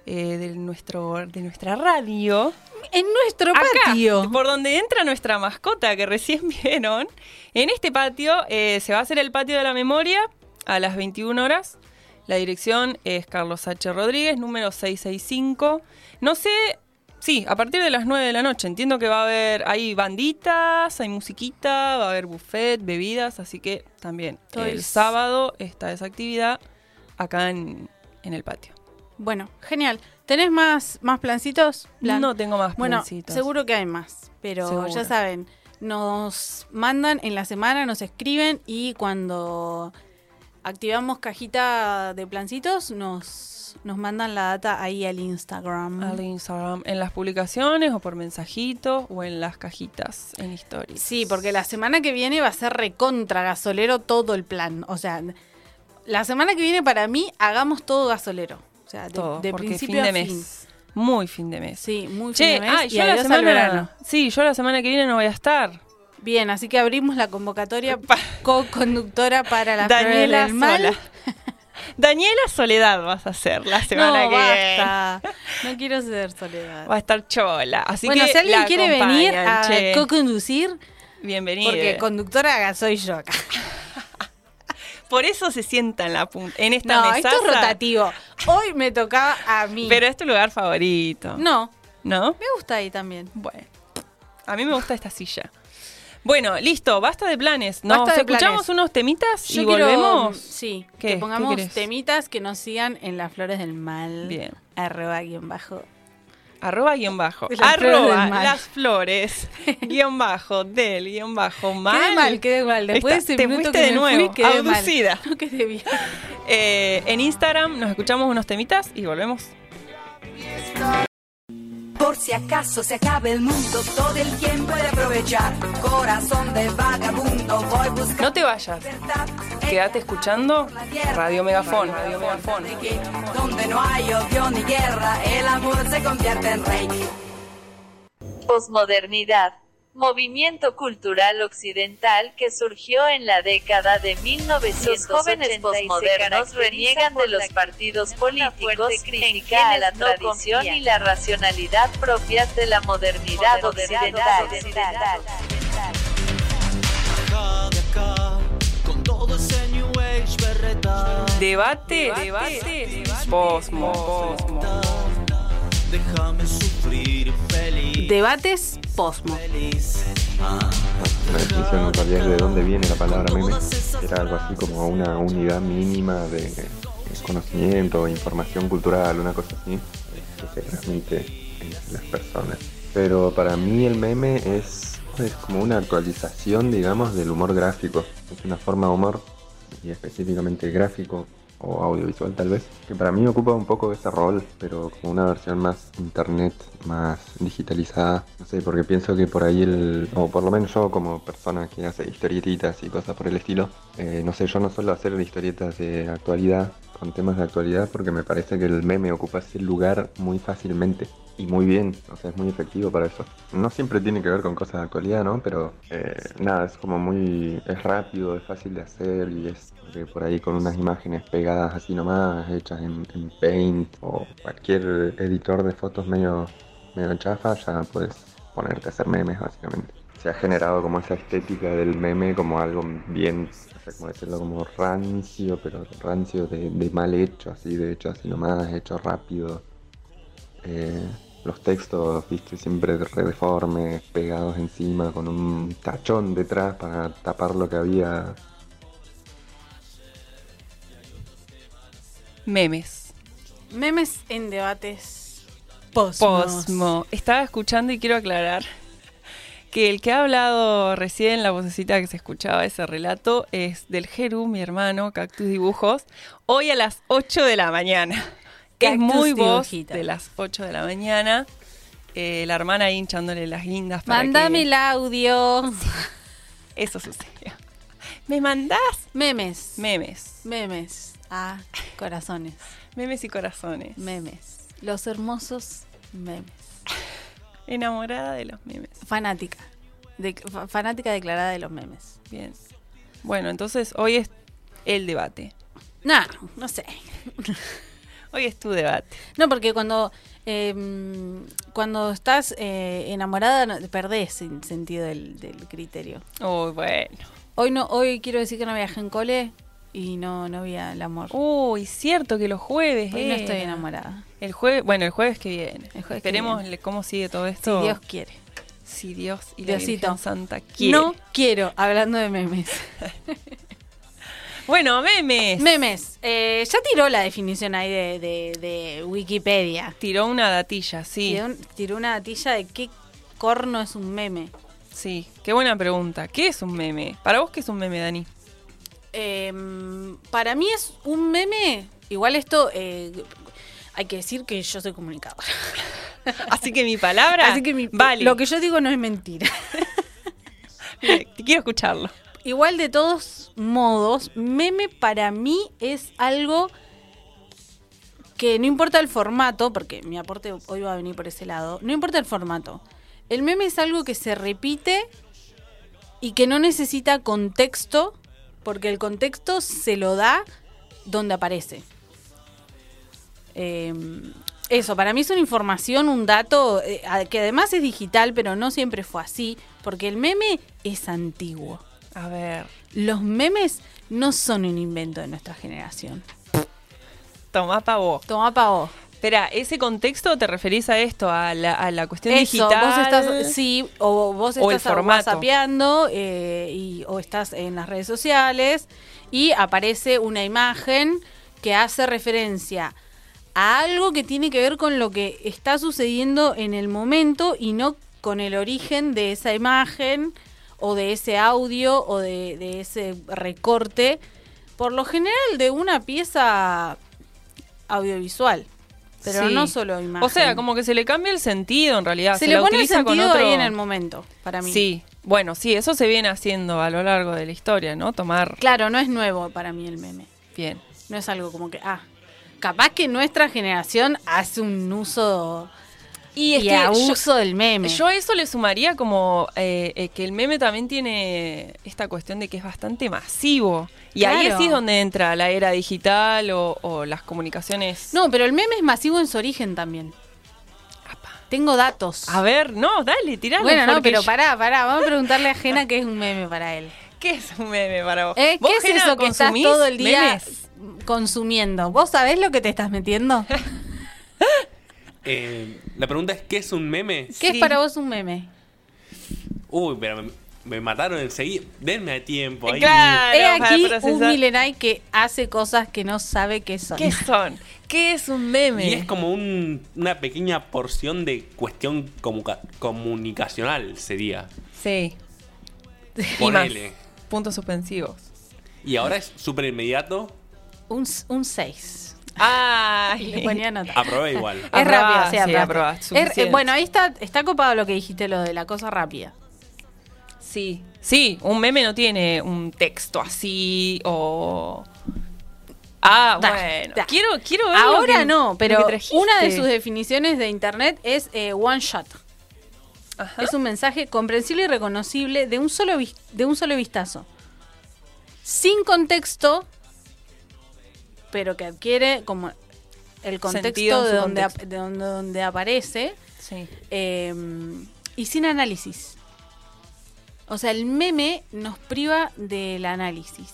eh, de, nuestro, de nuestra radio. En nuestro Acá, patio. por donde entra nuestra mascota que recién vieron. En este patio eh, se va a hacer el patio de la memoria a las 21 horas. La dirección es Carlos H. Rodríguez, número 665. No sé, sí, a partir de las 9 de la noche. Entiendo que va a haber, hay banditas, hay musiquita, va a haber buffet, bebidas, así que también Todo el es- sábado está esa actividad acá en, en el patio. Bueno, genial. ¿Tenés más, más plancitos? Plan- No tengo más Bueno, plancitos. seguro que hay más, pero Seguro. ya saben, nos mandan en la semana, nos escriben y cuando activamos cajita de plancitos, nos, nos mandan la data ahí al Instagram. al Instagram, en las publicaciones o por mensajitos o en las cajitas en stories. Sí, porque la semana que viene va a ser recontra gasolero todo el plan. O sea, la semana que viene para mí hagamos todo gasolero. O sea, de, todo, de principio fin de a mes. fin. Muy fin de mes. Sí, muy Che, fin de mes ah, y yo la semana, sí, yo la semana que viene no voy a estar. Bien, así que abrimos la convocatoria co-conductora para la Daniela del Mal. sola. Daniela Soledad vas a hacer la semana no, que viene. basta. No quiero ser soledad. Va a estar chola. Así bueno, que si alguien quiere venir a co-conducir, bienvenida. porque conductora soy yo acá. Por eso se sienta en la punta, en esta No, mesaza. esto es rotativo. Hoy me tocaba a mí. Pero es tu lugar favorito. no, ¿No? me gusta ahí también. Bueno, a mí me gusta esta silla. Bueno, listo, basta de planes. Nos Basta de escuchamos planes. unos temitas y quiero, volvemos. sí, ¿Qué? que ¿Qué pongamos temitas que nos sigan en las flores del mal. Bien. Arroba guion bajo. Arroba guion bajo. Las Arroba las flores guion bajo del guion bajo mal. Quedé mal, quedé mal. Después Está, de te fuiste que de nuevo, fui, quedé mal. abducida. No quedé bien. Eh, en Instagram nos escuchamos unos temitas y volvemos. Por si acaso se acabe el mundo, todo el tiempo de aprovechar. Corazón de vagabundo, voy buscando No te vayas. Quédate escuchando Radio Megafón. Radio Megafón. Donde no hay odio ni guerra, el amor se convierte en rey. Posmodernidad. Movimiento cultural occidental que surgió en la década de 1980 Los jóvenes posmodernos reniegan de los partidos políticos, critican a la tradición y la racionalidad propias de la modernidad occidental. Debate, debate, posmo, posmo. Déjame sufrir feliz. Debates Posmo. La definición en realidad es de dónde viene la palabra meme. Era algo así como una unidad mínima de eh, conocimiento, información cultural, una cosa así, que se transmite entre las personas. Pero para mí el meme es, es como una actualización, digamos, del humor gráfico. Es una forma de humor, y específicamente gráfico o audiovisual tal vez, que para mí ocupa un poco ese rol, pero como una versión más internet, más digitalizada. No sé, porque pienso que por ahí el, o por lo menos yo como persona que hace historietitas y cosas por el estilo, eh, no sé, yo no suelo hacer historietas de actualidad, con temas de actualidad, porque me parece que el meme ocupa ese lugar muy fácilmente. Y muy bien, o sea, es muy efectivo para eso. No siempre tiene que ver con cosas de actualidad, ¿no? Pero eh, nada, es como muy, es rápido, es fácil de hacer y es porque por ahí con unas imágenes pegadas así nomás, hechas en, en Paint o cualquier editor de fotos medio, medio chafa, ya puedes ponerte a hacer memes básicamente. Se ha generado como esa estética del meme como algo bien, cómo decirlo, como rancio, pero rancio de, de mal hecho, así de hecho así nomás, hecho rápido. Eh, los textos, viste, siempre re deformes, pegados encima, con un tachón detrás para tapar lo que había. Memes. Memes en debates Posmo. Posmo. Estaba escuchando y quiero aclarar que el que ha hablado recién, la vocecita que se escuchaba ese relato, es del Jeru, mi hermano, Cactus Dibujos, hoy a las 8 de la mañana. es Cactus muy voz Dibujita. de las 8 de la mañana. Eh, la hermana ahí hinchándole las guindas para Mándame que el audio. eso sucedió. ¿Me mandás? Memes. Memes. Memes. Ah, corazones. Memes y corazones. Memes. Los hermosos memes. Enamorada de los memes. Fanática. De- fanática declarada de los memes. Bien. Bueno, entonces hoy es el debate. Nah, no sé. Hoy es tu debate. No, porque cuando eh, cuando estás eh, enamorada no- perdés el sentido del, del criterio. Uy, bueno. Hoy no, hoy quiero decir que no viajé en cole y no, no vi el amor. Uy, cierto que los jueves. Hoy no estoy era. enamorada. El jueves, bueno, el jueves que viene. El jueves que Esperemos viene. cómo sigue todo Si esto. Dios quiere. Si Dios y la Diosito. Virgen Santa quiere. No quiero, hablando de memes. Bueno, memes. memes. Eh, ya tiró la definición ahí de, de- de Wikipedia. Tiró una datilla, sí. Tiró, tiró una datilla de qué corno es un meme. Sí, qué buena pregunta. ¿Qué es un meme? Para vos, ¿qué es un meme, Dani? Em, para mí es un meme. Igual esto eh, hay que decir que yo soy comunicadora. Así que mi palabra. Así que mi- vale. lo que yo digo no es mentira. Quiero escucharlo. Igual de todos modos, meme para mí es algo que no importa el formato, porque mi aporte hoy va a venir por ese lado, no importa el formato. El meme es algo que se repite y que no necesita contexto, porque el contexto se lo da donde aparece. Eh, eso, para mí es una información, un dato eh, que además es digital, pero no siempre fue así, porque el meme es antiguo. A ver. Los memes no son un invento de nuestra generación. Tomá pa' vos. Toma pa' vos. Espera, ¿ese contexto te referís a esto? A la, a la cuestión Eso, digital. vos estás, sí, o vos estás whatsappeando, eh, y, o estás en las redes sociales y aparece una imagen que hace referencia a algo que tiene que ver con lo que está sucediendo en el momento y no con el origen de esa imagen o de ese audio o de, de ese recorte, por lo general de una pieza audiovisual, pero Sí. no solo imagen. O sea, como que se le cambia el sentido en realidad. Se, Se, le la pone el utiliza con sentido otro... ahí en el momento, para mí. Sí, bueno, sí, eso se viene haciendo a lo largo de la historia, ¿no? Tomar Claro, no es nuevo para mí el meme. bien. No es algo como que, ah, capaz que nuestra generación hace un uso y, es que abuso del meme. Yo a eso le sumaría como eh, eh, que el meme también tiene esta cuestión de que es bastante masivo. Y ahí sí es donde entra la era digital o, o las comunicaciones. no, pero el meme es masivo en su origen también. Tengo datos. A ver, no, dale, tiralo. bueno, no, pero yo- pará, pará. Vamos a preguntarle a Jena qué es un meme para él. ¿Qué es un meme para vos? Eh, ¿Vos, ¿Qué es Jena, eso que estás todo el día memes? consumiendo? ¿Vos sabés lo que te estás metiendo? Eh, la pregunta es: ¿qué es un meme? ¿Qué es para vos un meme? Uy, pero me, me mataron enseguida. Denme a tiempo ahí. Claro, He aquí un milenai que hace cosas que no sabe qué son. ¿Qué son? ¿Qué es un meme? Y es como un- una pequeña porción de cuestión comuca- comunicacional, sería. Sí. Y más. Ponele. Puntos suspensivos. Y ahora es súper inmediato. Un 6. Ay. Le ponía nota. Aprobé igual. Es Aprobá, rápido, sí, sí, aprobaste. aprobá, Es- suficiente. eh, bueno, ahí está, está copado lo que dijiste, lo de la cosa rápida. Sí. Sí, un meme no tiene un texto así o. Ah, Da, bueno. da. Quiero, quiero ver. Ahora que- no, pero una de sus definiciones de internet es eh, one shot. Ajá. Es un mensaje comprensible y reconocible de un solo de un solo vistazo. Sin contexto, pero que adquiere como el contexto de donde, contexto. de donde, donde aparece Sí. eh, y sin análisis. O sea, el meme nos priva del análisis.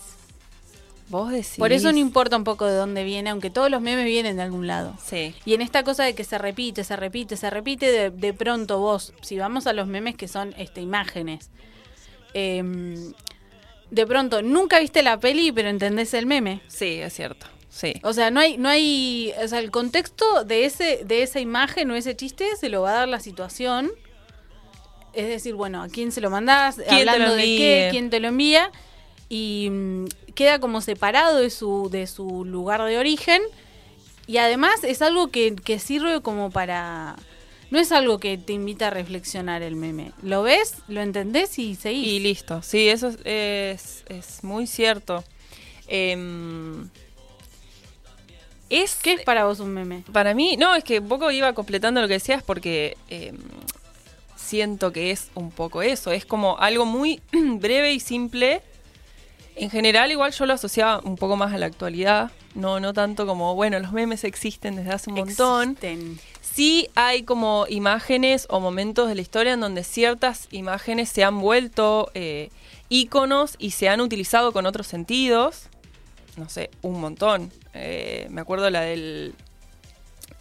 Vos decís. Por eso no importa un poco de dónde viene, aunque todos los memes vienen de algún lado. Sí. Y en esta cosa de que se repite, se repite, se repite, de, de pronto vos, si vamos a los memes que son este, imágenes, em, de pronto nunca viste la peli, pero entendés el meme. Sí, es cierto. Sí. O sea, no hay, no hay, o sea, el contexto de ese, de esa imagen o ese chiste se lo va a dar la situación es decir, bueno, ¿a quién se lo mandás? ¿Quién te lo Hablando de qué, quién te lo envía. Y mm, queda como separado de su, de su lugar de origen. Y además es algo que, que sirve como para... No es algo que te invita a reflexionar el meme. Lo ves, lo entendés y seguís. Y listo. Sí, eso es, es, es muy cierto. Em, es ¿Qué es para vos un meme? Para mí, no, es que un poco iba completando lo que decías porque eh, siento que es un poco eso. Es como algo muy breve y simple. En general, igual yo lo asociaba un poco más a la actualidad. No, no tanto como, bueno, los memes existen desde hace un montón. Existen. Sí hay como imágenes o momentos de la historia en donde ciertas imágenes se han vuelto eh, íconos y se han utilizado con otros sentidos. No sé, un montón. Eh, me acuerdo la del.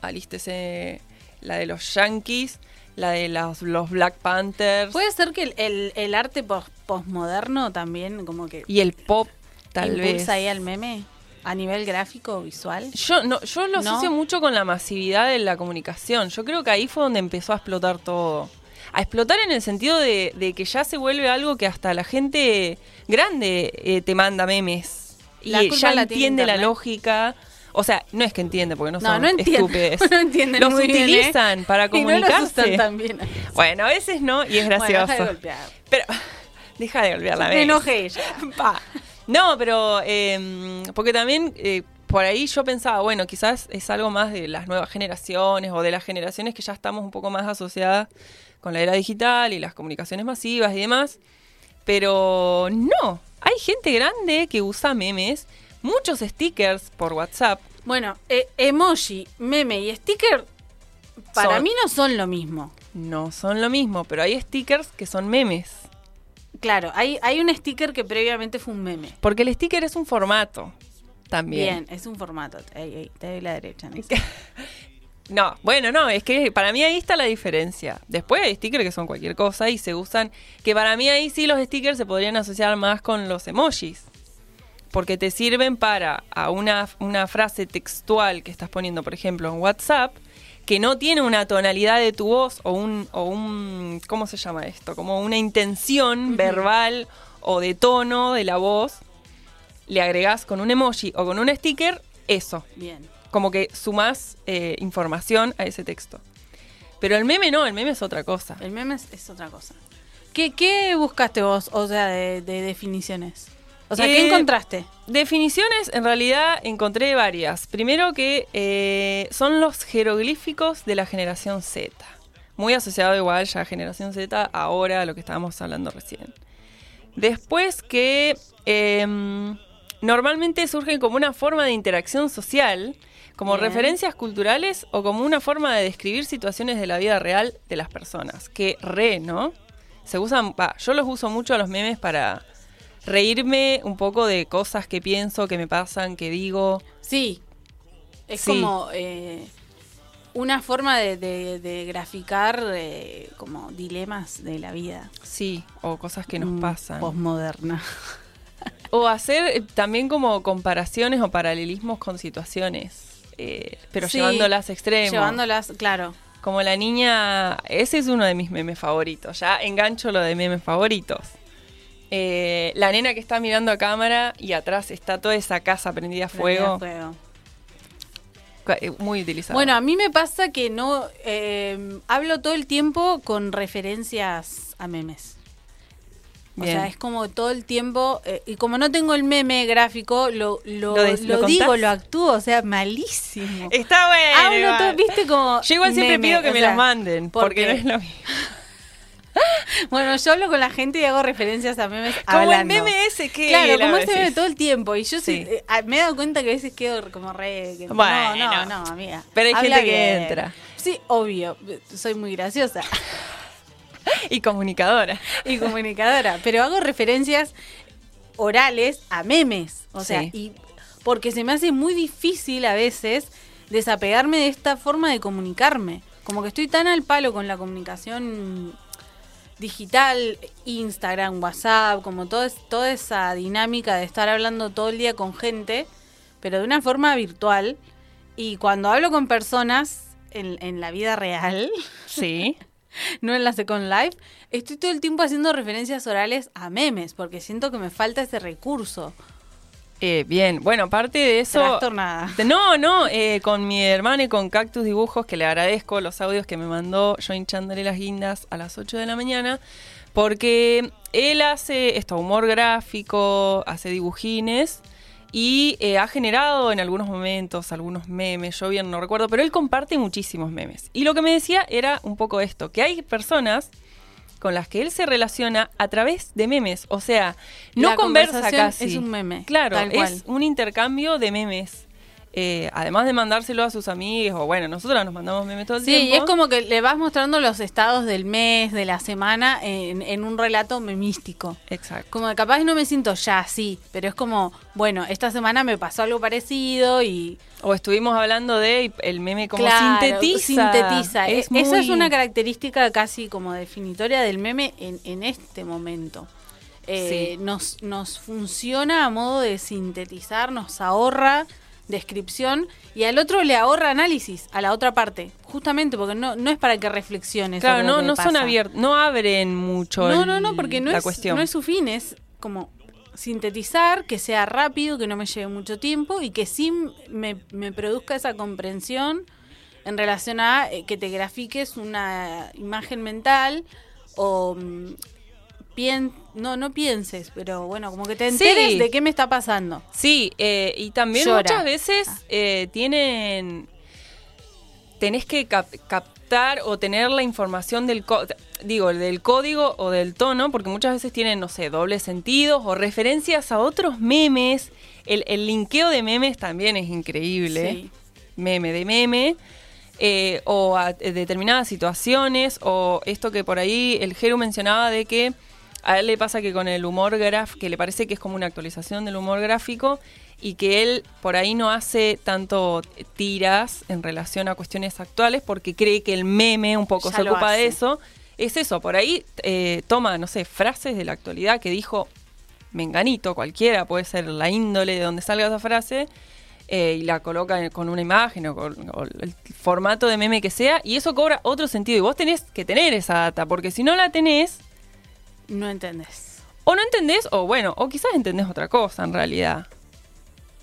Alístese. La de los Yankees. La de los, los Black Panthers. Puede ser que el, el- el arte pos- posmoderno también como que y el pop, tal impulsa vez. ahí al meme a nivel gráfico visual. Yo, no, yo lo ¿No? asocio mucho con la masividad de la comunicación. Yo creo que ahí fue donde empezó a explotar todo. A explotar en el sentido de, de que ya se vuelve algo que hasta la gente grande eh, te manda memes. Y ya la tiene entiende la lógica. O sea, no es que entiende, porque no No, son no estúpidos. No entienden Los muy bien, ¿eh? utilizan para Y no comunicarse. usan tan bien. Bueno, a veces no, y es Bueno, gracioso. deja de golpear. Pero, deja de golpear la Me enojé ya. Pa. No, pero eh, porque también eh, por ahí yo pensaba, bueno, quizás es algo más de las nuevas generaciones o de las generaciones que ya estamos un poco más asociadas con la era digital y las comunicaciones masivas y demás. Pero no, hay gente grande que usa memes, muchos stickers por WhatsApp. Bueno, eh, emoji, meme y sticker para Son- mí no son lo mismo. No son lo mismo, pero hay stickers que son memes. Claro, hay, hay un sticker que previamente fue un meme. Porque el sticker es un formato también. Bien, es un formato. Ey, ey, te doy la derecha. eso. No, bueno, no, es que para mí ahí está la diferencia. Después hay stickers que son cualquier cosa y se usan, que para mí ahí sí los stickers se podrían asociar más con los emojis. Porque te sirven para a una, una frase textual que estás poniendo, por ejemplo, en WhatsApp, que no tiene una tonalidad de tu voz o un, o un ¿cómo se llama esto? Como una intención verbal o de tono de la voz, le agregás con un emoji o con un sticker eso Bien. Como que sumás eh, información a ese texto. Pero el meme no, el meme es otra cosa. El meme es, es otra cosa. ¿Qué, qué buscaste vos, o sea, de, de definiciones? O sea, ¿qué Eh, encontraste? Definiciones, en realidad encontré varias. Primero que eh, son los jeroglíficos de la generación Z. Muy asociado igual ya a generación Z, ahora a lo que estábamos hablando recién. Después que em, normalmente surgen como una forma de interacción social, como Bien. referencias culturales o como una forma de describir situaciones de la vida real de las personas. Que re, ¿no? Se usan, va, yo los uso mucho a los memes para reírme un poco de cosas que pienso, que me pasan, que digo. Sí. Es Sí. como eh, una forma de, de- de graficar eh, como dilemas de la vida. Sí, o cosas que nos Mm, pasan. Posmoderna. O hacer eh, también como comparaciones o paralelismos con situaciones, eh, pero Sí, llevándolas a extremos. Llevándolas, claro. Como la niña, ese es uno de mis memes favoritos, ya engancho lo de memes favoritos. Eh, la nena que está mirando a cámara y atrás está toda esa casa prendida a fuego, Prendida a fuego. Eh, muy utilizado. Bueno, a mí me pasa que no eh, hablo todo el tiempo con referencias a memes. O sea, es como todo el tiempo, eh, y como no tengo el meme gráfico, lo, lo, ¿Lo des- lo lo digo, lo actúo, o sea, malísimo. está bueno. Hablo todo, viste, como. Yo igual siempre meme, pido que me sea, los manden, porque, porque- no es lo mismo. Bueno, yo hablo con la gente y hago referencias a memes Como el meme ese que Claro, como ese meme todo el tiempo. Y yo sí. Eh, ah, me he dado cuenta que a veces quedo como re. que- Bueno. no, no, no, amiga. Pero hay Habla gente que bien. entra. Sí, obvio. Soy muy graciosa Y comunicadora. y comunicadora. Pero hago referencias orales a memes. O sea, Sí. y porque se me hace muy difícil a veces desapegarme de esta forma de comunicarme. Como que estoy tan al palo con la comunicación digital, Instagram, WhatsApp, como todo toda esa dinámica de estar hablando todo el día con gente, pero de una forma virtual. Y cuando hablo con personas en, en la vida real, Sí. no en la Second Life, estoy todo el tiempo haciendo referencias orales a memes, porque siento que me falta ese recurso. Eh, bien, bueno, aparte de eso... No, no, eh, con mi hermana y con Cactus Dibujos, que le agradezco los audios que me mandó yo hinchándole las guindas a las 8 de la mañana, porque él hace esto, humor gráfico, hace dibujines y eh, ha generado en algunos momentos algunos memes, yo bien no recuerdo, pero él comparte muchísimos memes. Y lo que me decía era un poco esto, que hay personas con las que él se relaciona a través de memes, o sea, no La conversa casi. es un meme, Claro, es un intercambio de memes. Eh, además de mandárselo a sus amigos, o bueno, nosotros nos mandamos memes todo el Sí, tiempo. es como que le vas mostrando los estados del mes, de la semana, en, en un relato memístico. Exacto. Como de capaz no me siento ya así, pero es como, bueno, esta semana me pasó algo parecido y... O estuvimos hablando de el meme como Claro, sintetiza. sintetiza. Es E- Esa es muy- una característica casi como definitoria del meme en, en este momento. Eh, Sí. nos, nos funciona a modo de sintetizar, nos ahorra descripción y al otro le ahorra análisis, a la otra parte, justamente porque no, no es para que reflexiones. Claro, sobre lo no, que no son abiertos, no abren mucho No, el- no, no, porque no la es, cuestión. no es su fin, es como sintetizar, que sea rápido, que no me lleve mucho tiempo y que sí me, me produzca esa comprensión en relación a eh, que te grafiques una imagen mental o mm, pien- no, no pienses, pero bueno, como que te Sí. enteres de qué me está pasando. Sí, eh, y también Llora. muchas veces eh, tienen. Tenés que cap- captar o tener la información del digo, del código o del tono, porque muchas veces tienen, no sé, dobles sentidos o referencias a otros memes. El, el linkeo de memes también es increíble. Sí. Meme de meme. eh, o a eh, determinadas situaciones, o esto que por ahí el Jero mencionaba de que a él le pasa que con el humor gráfico, que le parece que es como una actualización del humor gráfico, y que él por ahí no hace tanto tiras en relación a cuestiones actuales porque cree que el meme un poco Ya se ocupa de eso. Es eso, por ahí eh, toma, no sé, frases de la actualidad que dijo Menganito, cualquiera, puede ser la índole de donde salga esa frase, eh, y la coloca con una imagen o con o el formato de meme que sea, y eso cobra otro sentido. Y vos tenés que tener esa data, porque si no la tenés, No entendés. o no entendés, o bueno, o quizás entendés otra cosa en realidad.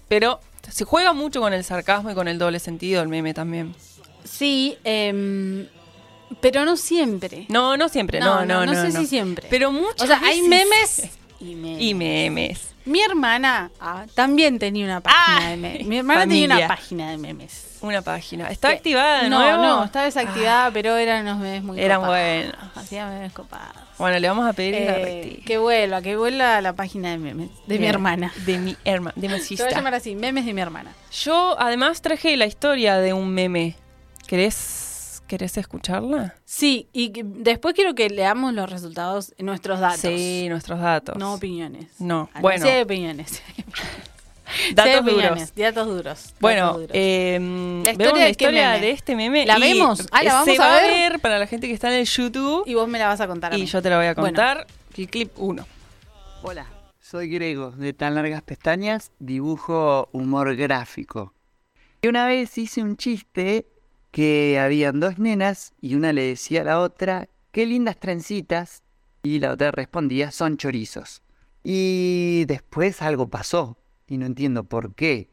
Pero se juega mucho con el sarcasmo y con el doble sentido el meme también. Sí, em, pero no siempre. No, no siempre, no, no, no. sé si siempre. Pero muchas O sea, hay veces- memes. Y memes. Mi hermana ah, también tenía una página de memes. Mi hermana tenía una página de memes. Una página. ¿Está activada de no, nuevo? No, está desactivada, pero eran unos memes muy Eran copados. buenos. Hacía memes copados. Bueno, le vamos a pedir Eh, que vuelva, que vuelva a la página de memes de mi hermana. De mi hermana, de mi Se va a llamar así, memes de mi hermana. Yo además traje la historia de un meme. ¿Querés, querés escucharla? Sí, y que- después quiero que leamos los resultados, nuestros datos. Sí, nuestros datos. No opiniones. No, Ah, bueno. Sí hay opiniones. Datos Sí hay duros. datos duros. Bueno, datos duros. eh, La historia vemos la de qué historia meme. de este meme. ¿La vemos? Ah, ¿la vamos se a va ver? ver para la gente que está en el YouTube. y vos me la vas a contar a Y mí. yo te la voy a Bueno. contar. El clip 1. Hola, soy Grego, de Tan Largas Pestañas, dibujo humor gráfico. Y una vez hice un chiste que habían dos nenas y una le decía a la otra, qué lindas trencitas, y la otra respondía, son chorizos. Y después algo pasó, y no entiendo por qué.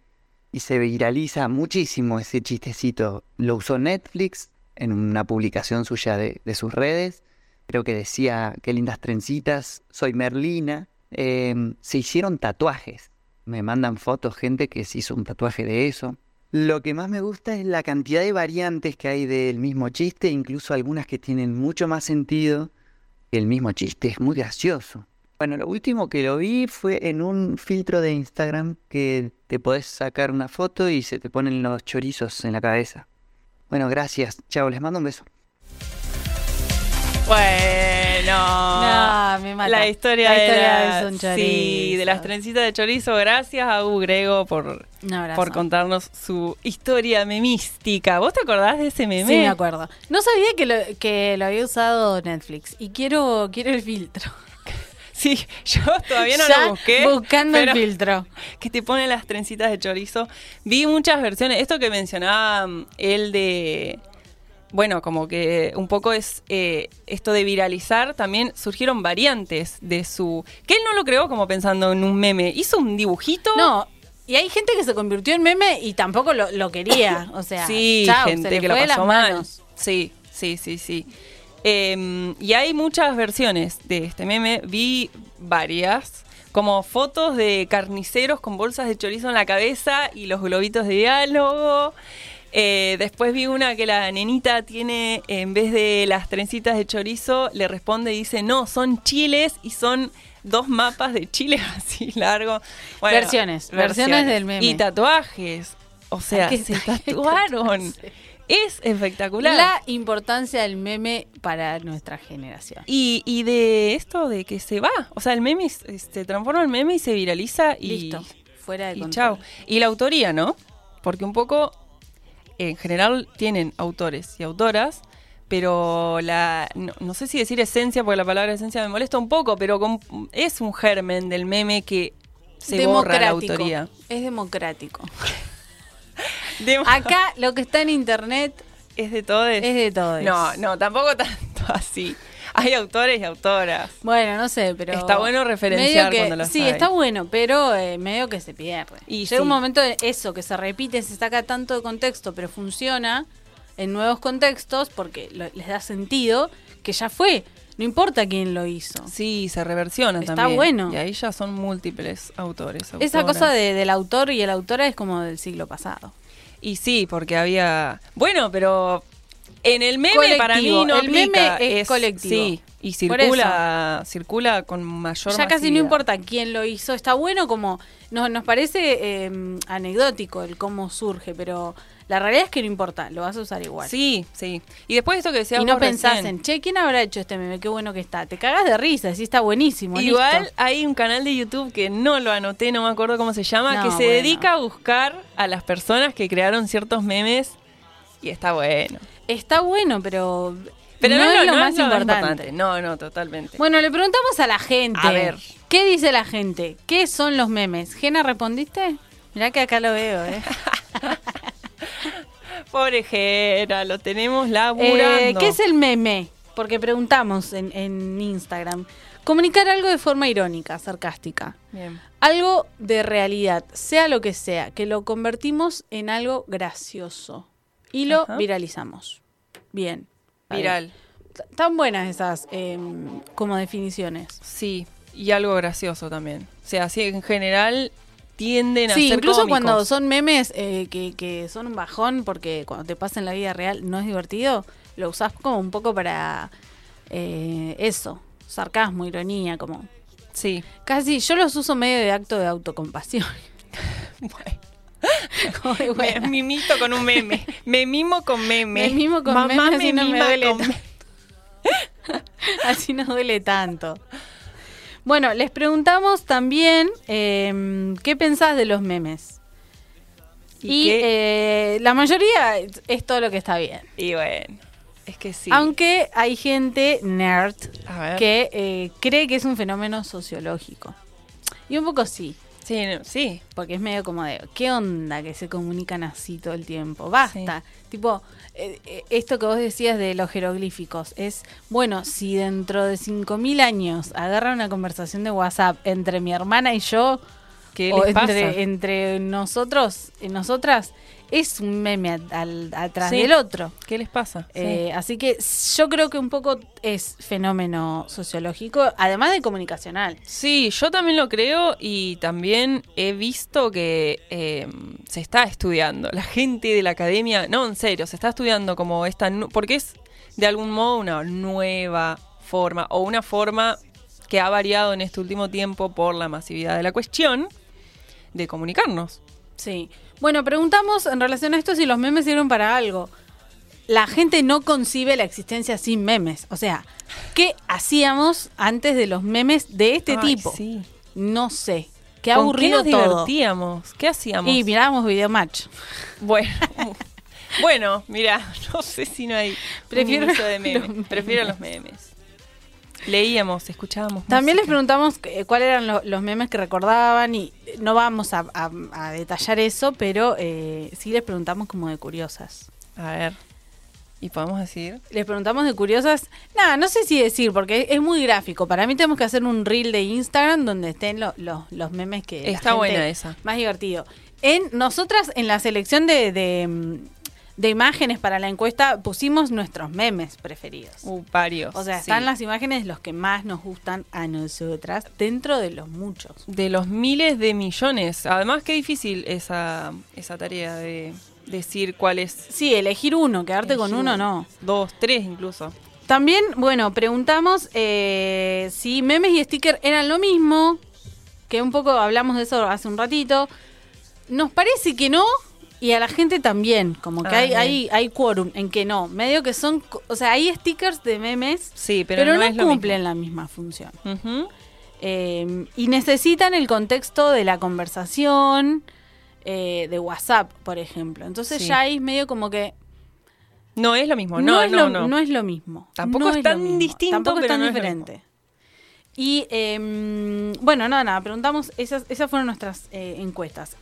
Y se viraliza muchísimo ese chistecito. Lo usó Netflix en una publicación suya de, de sus redes. Creo que decía, qué lindas trencitas, soy Merlina. Em, se hicieron tatuajes. Me mandan fotos gente que se hizo un tatuaje de eso. Lo que más me gusta es la cantidad de variantes que hay del mismo chiste, incluso algunas que tienen mucho más sentido que el mismo chiste. Es muy gracioso. Bueno, lo último que lo vi fue en un filtro de Instagram que te podés sacar una foto y se te ponen los chorizos en la cabeza. Bueno, gracias. Chao, les mando un beso. No, me mata. La historia, La historia de, la- de un Sí, de las chorizo. trencitas de chorizo. Gracias a U Grego por, por contarnos su historia memística. ¿Vos te acordás de ese meme? Sí, me acuerdo. No sabía que lo, que lo había usado Netflix. Y quiero, quiero el filtro. Sí, yo todavía no Ya lo busqué. buscando el filtro. Que te pone las trencitas de chorizo. Vi muchas versiones. Esto que mencionaba mm, él de, bueno, como que un poco es eh, esto de viralizar, también surgieron variantes de su... Que él no lo creó como pensando en un meme, hizo un dibujito. No, y hay gente que se convirtió en meme y tampoco lo, lo quería. O sea, sí, chau, gente que lo pasó mal. Sí, sí, sí, sí. Eh, y hay muchas versiones de este meme, vi varias, como fotos de carniceros con bolsas de chorizo en la cabeza y los globitos de diálogo. Eh, después vi una que la nenita tiene, en vez de las trencitas de chorizo, le responde y dice, no, son chiles y son dos mapas de Chile así largo. Bueno, Versiones, versiones del meme. Y tatuajes. O sea, que- se tatuaron. Es espectacular. La importancia del meme para nuestra generación. Y, y de esto de que se va. O sea, el meme se transforma en meme y se viraliza y. Listo, fuera de y control. chao. Y la autoría, ¿no? Porque un poco, en general, tienen autores y autoras, pero la. No, no sé si decir esencia, porque la palabra esencia me molesta un poco, pero con- es un germen del meme que se borra la autoría. Es democrático. Dem- Acá lo que está en internet es de todo. es de todo. No, no, tampoco tanto así. Hay autores y autoras. Bueno, no sé, pero. Está bueno referenciar que- cuando los Sí, hay. está bueno, pero eh, medio que se pierde. Y Llega sí. un momento de eso, que se repite, se saca tanto de contexto, pero funciona en nuevos contextos porque lo- les da sentido que ya fue. No importa quién lo hizo. Sí, se reversiona Está también. bueno. Y ahí ya son múltiples autores. Esa cosa de- del autor y el autora es como del siglo pasado. Y sí, porque había. Bueno, pero en el meme para mí no El meme aplica, es colectivo. Sí, y circula, circula con mayor ya casi no importa quién lo hizo. Está bueno como nos, nos parece eh, anecdótico el cómo surge, pero la realidad es que no importa, lo vas a usar igual. Sí, sí. Y después esto que decías y no pensás recién, en, che, ¿quién habrá hecho este meme? Qué bueno que está. Te cagas de risa, sí está buenísimo. Igual listo. hay un canal de YouTube que no lo anoté, no me acuerdo cómo se llama, No, que se bueno. dedica a buscar a las personas que crearon ciertos memes y está bueno. Está bueno, pero, Pero no, es lo más importante. No, no, totalmente. Bueno, le preguntamos a la gente. A ver. ¿Qué dice la gente? ¿Qué son los memes? Gena, ¿respondiste? Mirá que acá lo veo, ¿eh? Pobre Jera, lo tenemos laburando. Eh, ¿Qué es el meme? Porque preguntamos en, en Instagram. Comunicar algo de forma irónica, sarcástica. Bien. Algo de realidad, sea lo que sea, que lo convertimos en algo gracioso y lo Ajá. viralizamos. Bien. Viral. Tan buenas esas em, como definiciones. Sí, y algo gracioso también. O sea, así en general tienden a Sí, ser incluso cómicos. cuando son memes eh, que, que son un bajón porque cuando te pasa en la vida real no es divertido, lo usás como un poco para eh, eso, sarcasmo, ironía, como... Sí. Casi, yo los uso medio de acto de autocompasión. Como Me mimito con un meme. Me mimo con meme. Me mimo con Mamá meme, así no me mima duele con tanto. así no duele tanto. Bueno, les preguntamos también eh, qué pensás de los memes. ¿Y eh, la mayoría es todo lo que está bien. Y bueno, es que sí. Aunque hay gente nerd que eh, cree que es un fenómeno sociológico. Y un poco sí, Sí, no, sí. porque es medio como de, ¿qué onda que se comunican así todo el tiempo? Basta. Tipo, eh, eh, esto que vos decías de los jeroglíficos es, bueno, si dentro de 5.000 años agarra una conversación de WhatsApp entre mi hermana y yo, ¿Qué o les pasa? entre, entre nosotros y nosotras, es un meme al- atrás Sí. del otro. ¿Qué les pasa? Sí. Eh, así que yo creo que un poco es fenómeno sociológico, además de comunicacional. Sí, yo también lo creo y también he visto que eh, se está estudiando. La gente de la academia, no, en serio, se está estudiando como esta, porque es de algún modo una nueva forma o una forma que ha variado en este último tiempo por la masividad de la cuestión de comunicarnos. Sí. Bueno, preguntamos en relación a esto si los memes sirven para algo. La gente no concibe la existencia sin memes. O sea, ¿qué hacíamos antes de los memes de este Ay, tipo? sí. No sé. Qué ¿Con aburrido qué nos todo. divertíamos? ¿Qué hacíamos? Y mirábamos Videomatch. Bueno, bueno, mira, no sé si no hay Prefiero un uso de los memes. Prefiero los memes. Leíamos, escuchábamos. También les preguntamos eh, cuáles eran lo- los memes que recordaban y no vamos a, a- a detallar eso, pero eh, sí les preguntamos como de curiosas. A ver. Y podemos decir. Les preguntamos de curiosas. Nada, no sé si decir, porque es muy gráfico. Para mí tenemos que hacer un reel de Instagram donde estén lo- lo- los memes que. la Está gente- buena esa. Más divertido. En nosotras, en la selección de, de, mm, de imágenes para la encuesta, pusimos nuestros memes preferidos. Uh, varios. O sea, sí. están las imágenes los que más nos gustan a nosotras, dentro de los muchos. De los miles de millones. Además, qué difícil esa, esa tarea de decir cuál es. Sí, elegir uno, quedarte con uno no. Dos, tres incluso. También, bueno, preguntamos eh, si memes y sticker eran lo mismo, que un poco hablamos de eso hace un ratito. Nos parece que no, y a la gente también, como que Ah, hay, bien. hay, hay quórum en que no. Medio que son, o sea, hay stickers de memes, Sí, pero, pero, no, cumplen la misma función. Eh, y necesitan el contexto de la conversación eh, de WhatsApp, por ejemplo. Entonces Sí. ya ahí medio como que No es lo mismo. no, No, es no, lo, no. no es lo mismo. Tampoco es tan mismo. distinto, Tampoco es tan es diferente. Y em, bueno, nada, nada, preguntamos, esas, esas fueron nuestras eh, encuestas.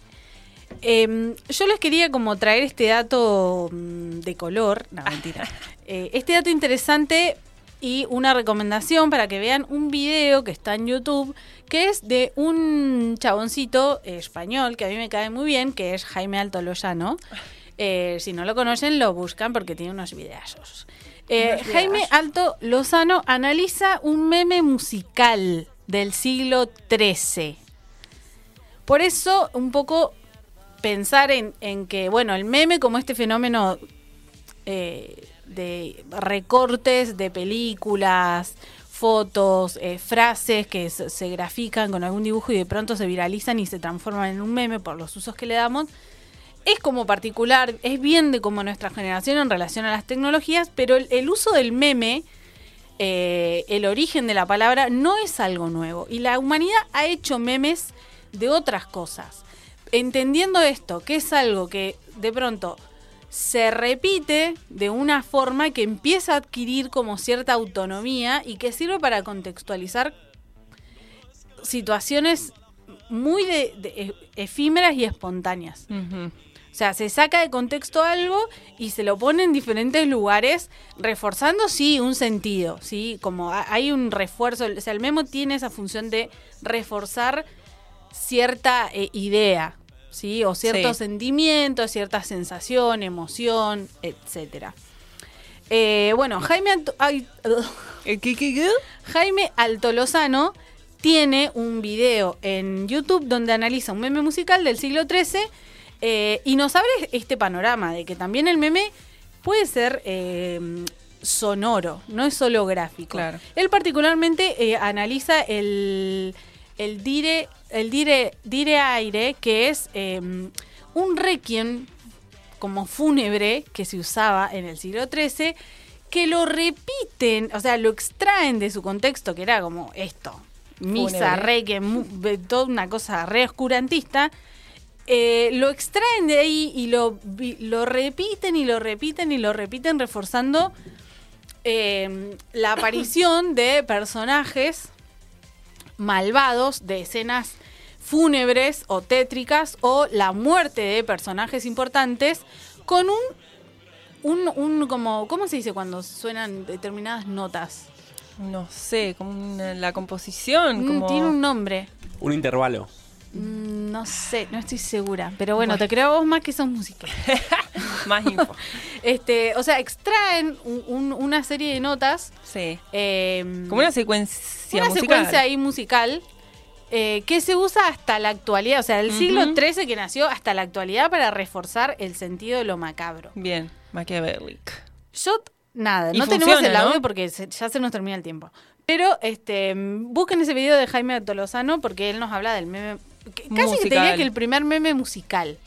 Em, yo les quería como traer este dato mm, de color, no, mentira. Eh, este dato interesante y una recomendación para que vean un video que está en YouTube, que es de un chaboncito español que a mí me cae muy bien, que es Jaime Alto Lozano. Eh, si no lo conocen, lo buscan porque tiene unos videazos. Eh, Jaime. Alto Lozano analiza un meme musical del siglo XIII. Por eso, un poco pensar en, en que, bueno, el meme como este fenómeno eh, de recortes de películas, fotos, eh, frases que se, grafican con algún dibujo y de pronto se viralizan y se transforman en un meme por los usos que le damos, es como particular, es bien de como nuestra generación en relación a las tecnologías, pero el, el uso del meme, eh, el origen de la palabra, no es algo nuevo. Y la humanidad ha hecho memes de otras cosas. Entendiendo esto, que es algo que de pronto se repite de una forma que empieza a adquirir como cierta autonomía y que sirve para contextualizar situaciones muy de- de- e- efímeras y espontáneas. O sea, se saca de contexto algo y se lo pone en diferentes lugares, reforzando, sí, un sentido, ¿sí? Como ha- hay un refuerzo, o sea, el memo tiene esa función de reforzar cierta eh, idea, ¿sí? O cierto Sí. sentimiento, cierta sensación, emoción, etcétera. Eh, bueno, Jaime Alto-. Jaime Altolozano tiene un video en YouTube donde analiza un meme musical del siglo XIII eh, y nos abre este panorama de que también el meme puede ser eh, sonoro, no es solo gráfico. Claro. Él particularmente eh, analiza el, el dire, el dire, dire aire, que es eh, un requiem como fúnebre que se usaba en el siglo XIII, que lo repiten, o sea, lo extraen de su contexto, que era como esto, misa, requiem, toda una cosa re oscurantista, eh, lo extraen de ahí y lo, lo repiten y lo repiten y lo repiten, reforzando eh, la aparición de personajes malvados, de escenas fúnebres o tétricas, o la muerte de personajes importantes, con un, un, un como, ¿cómo se dice cuando suenan determinadas notas? No sé, como una- la composición. Mm, Como... Tiene un nombre. Un intervalo. Mm, No sé, no estoy segura. Pero bueno, te creo a vos más que sos música. Más info. Este, o sea, extraen un- un- una serie de notas. Sí. eh, Como una secuencia una musical. secuencia ahí musical eh, que se usa hasta la actualidad, o sea, del siglo XIII que nació hasta la actualidad para reforzar el sentido de lo macabro. Bien, Machiavelli. Yo, nada, Y no tenemos el audio ¿no? porque se- ya se nos termina el tiempo. Pero este, busquen ese video de Jaime Tolosano porque él nos habla del meme. Casi que Musical. tenía que el primer meme musical.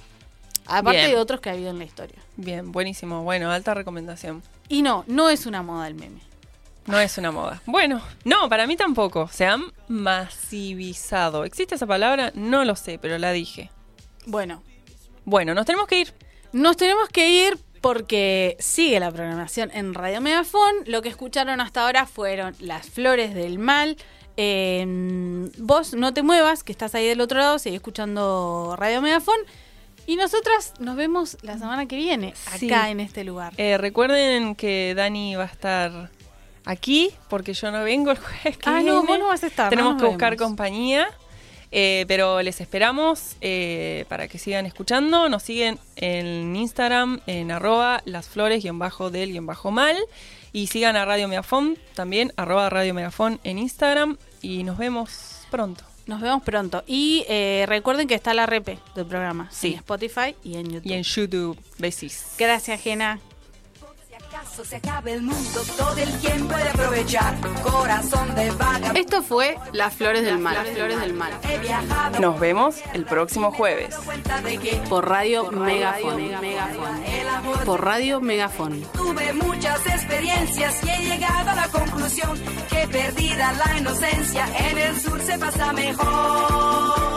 Aparte Bien. de otros que ha habido en la historia. Bien, buenísimo. Bueno, alta recomendación. Y no, no es una moda el meme. No es una moda. Bueno, no, para mí tampoco. Se han masivizado. ¿Existe esa palabra? No lo sé, pero la dije. Bueno, Bueno, nos tenemos que ir. Nos tenemos que ir porque sigue la programación en Radio Megafón. Lo que escucharon hasta ahora fueron Las Flores del Mal. Eh, vos no te muevas, que estás ahí del otro lado, sigue escuchando Radio Megafón. Y nosotras nos vemos la semana que viene, Sí. acá en este lugar. Eh, recuerden que Dani va a estar aquí porque yo no vengo el jueves que Ah, no, vos no vas a estar, Tenemos que buscar vemos. compañía. eh, pero les esperamos eh, para que sigan escuchando. Nos siguen en Instagram en arroba lasflores-del-mal. Y sigan a Radio Megafon también, arroba Radio Megafon en Instagram. Y nos vemos pronto. Nos vemos pronto. Y eh, recuerden que está la rep del programa. Sí. En Spotify y en YouTube. Y en YouTube. Besis. Gracias, Jena. Esto fue Las Flores del Mal. Las Flores del Mal. He viajado. Nos vemos el próximo jueves. Por Radio Megafon. Por Radio Megafon. tuve muchas experiencias y he llegado a la conclusión que perdida la inocencia en el sur se pasa mejor.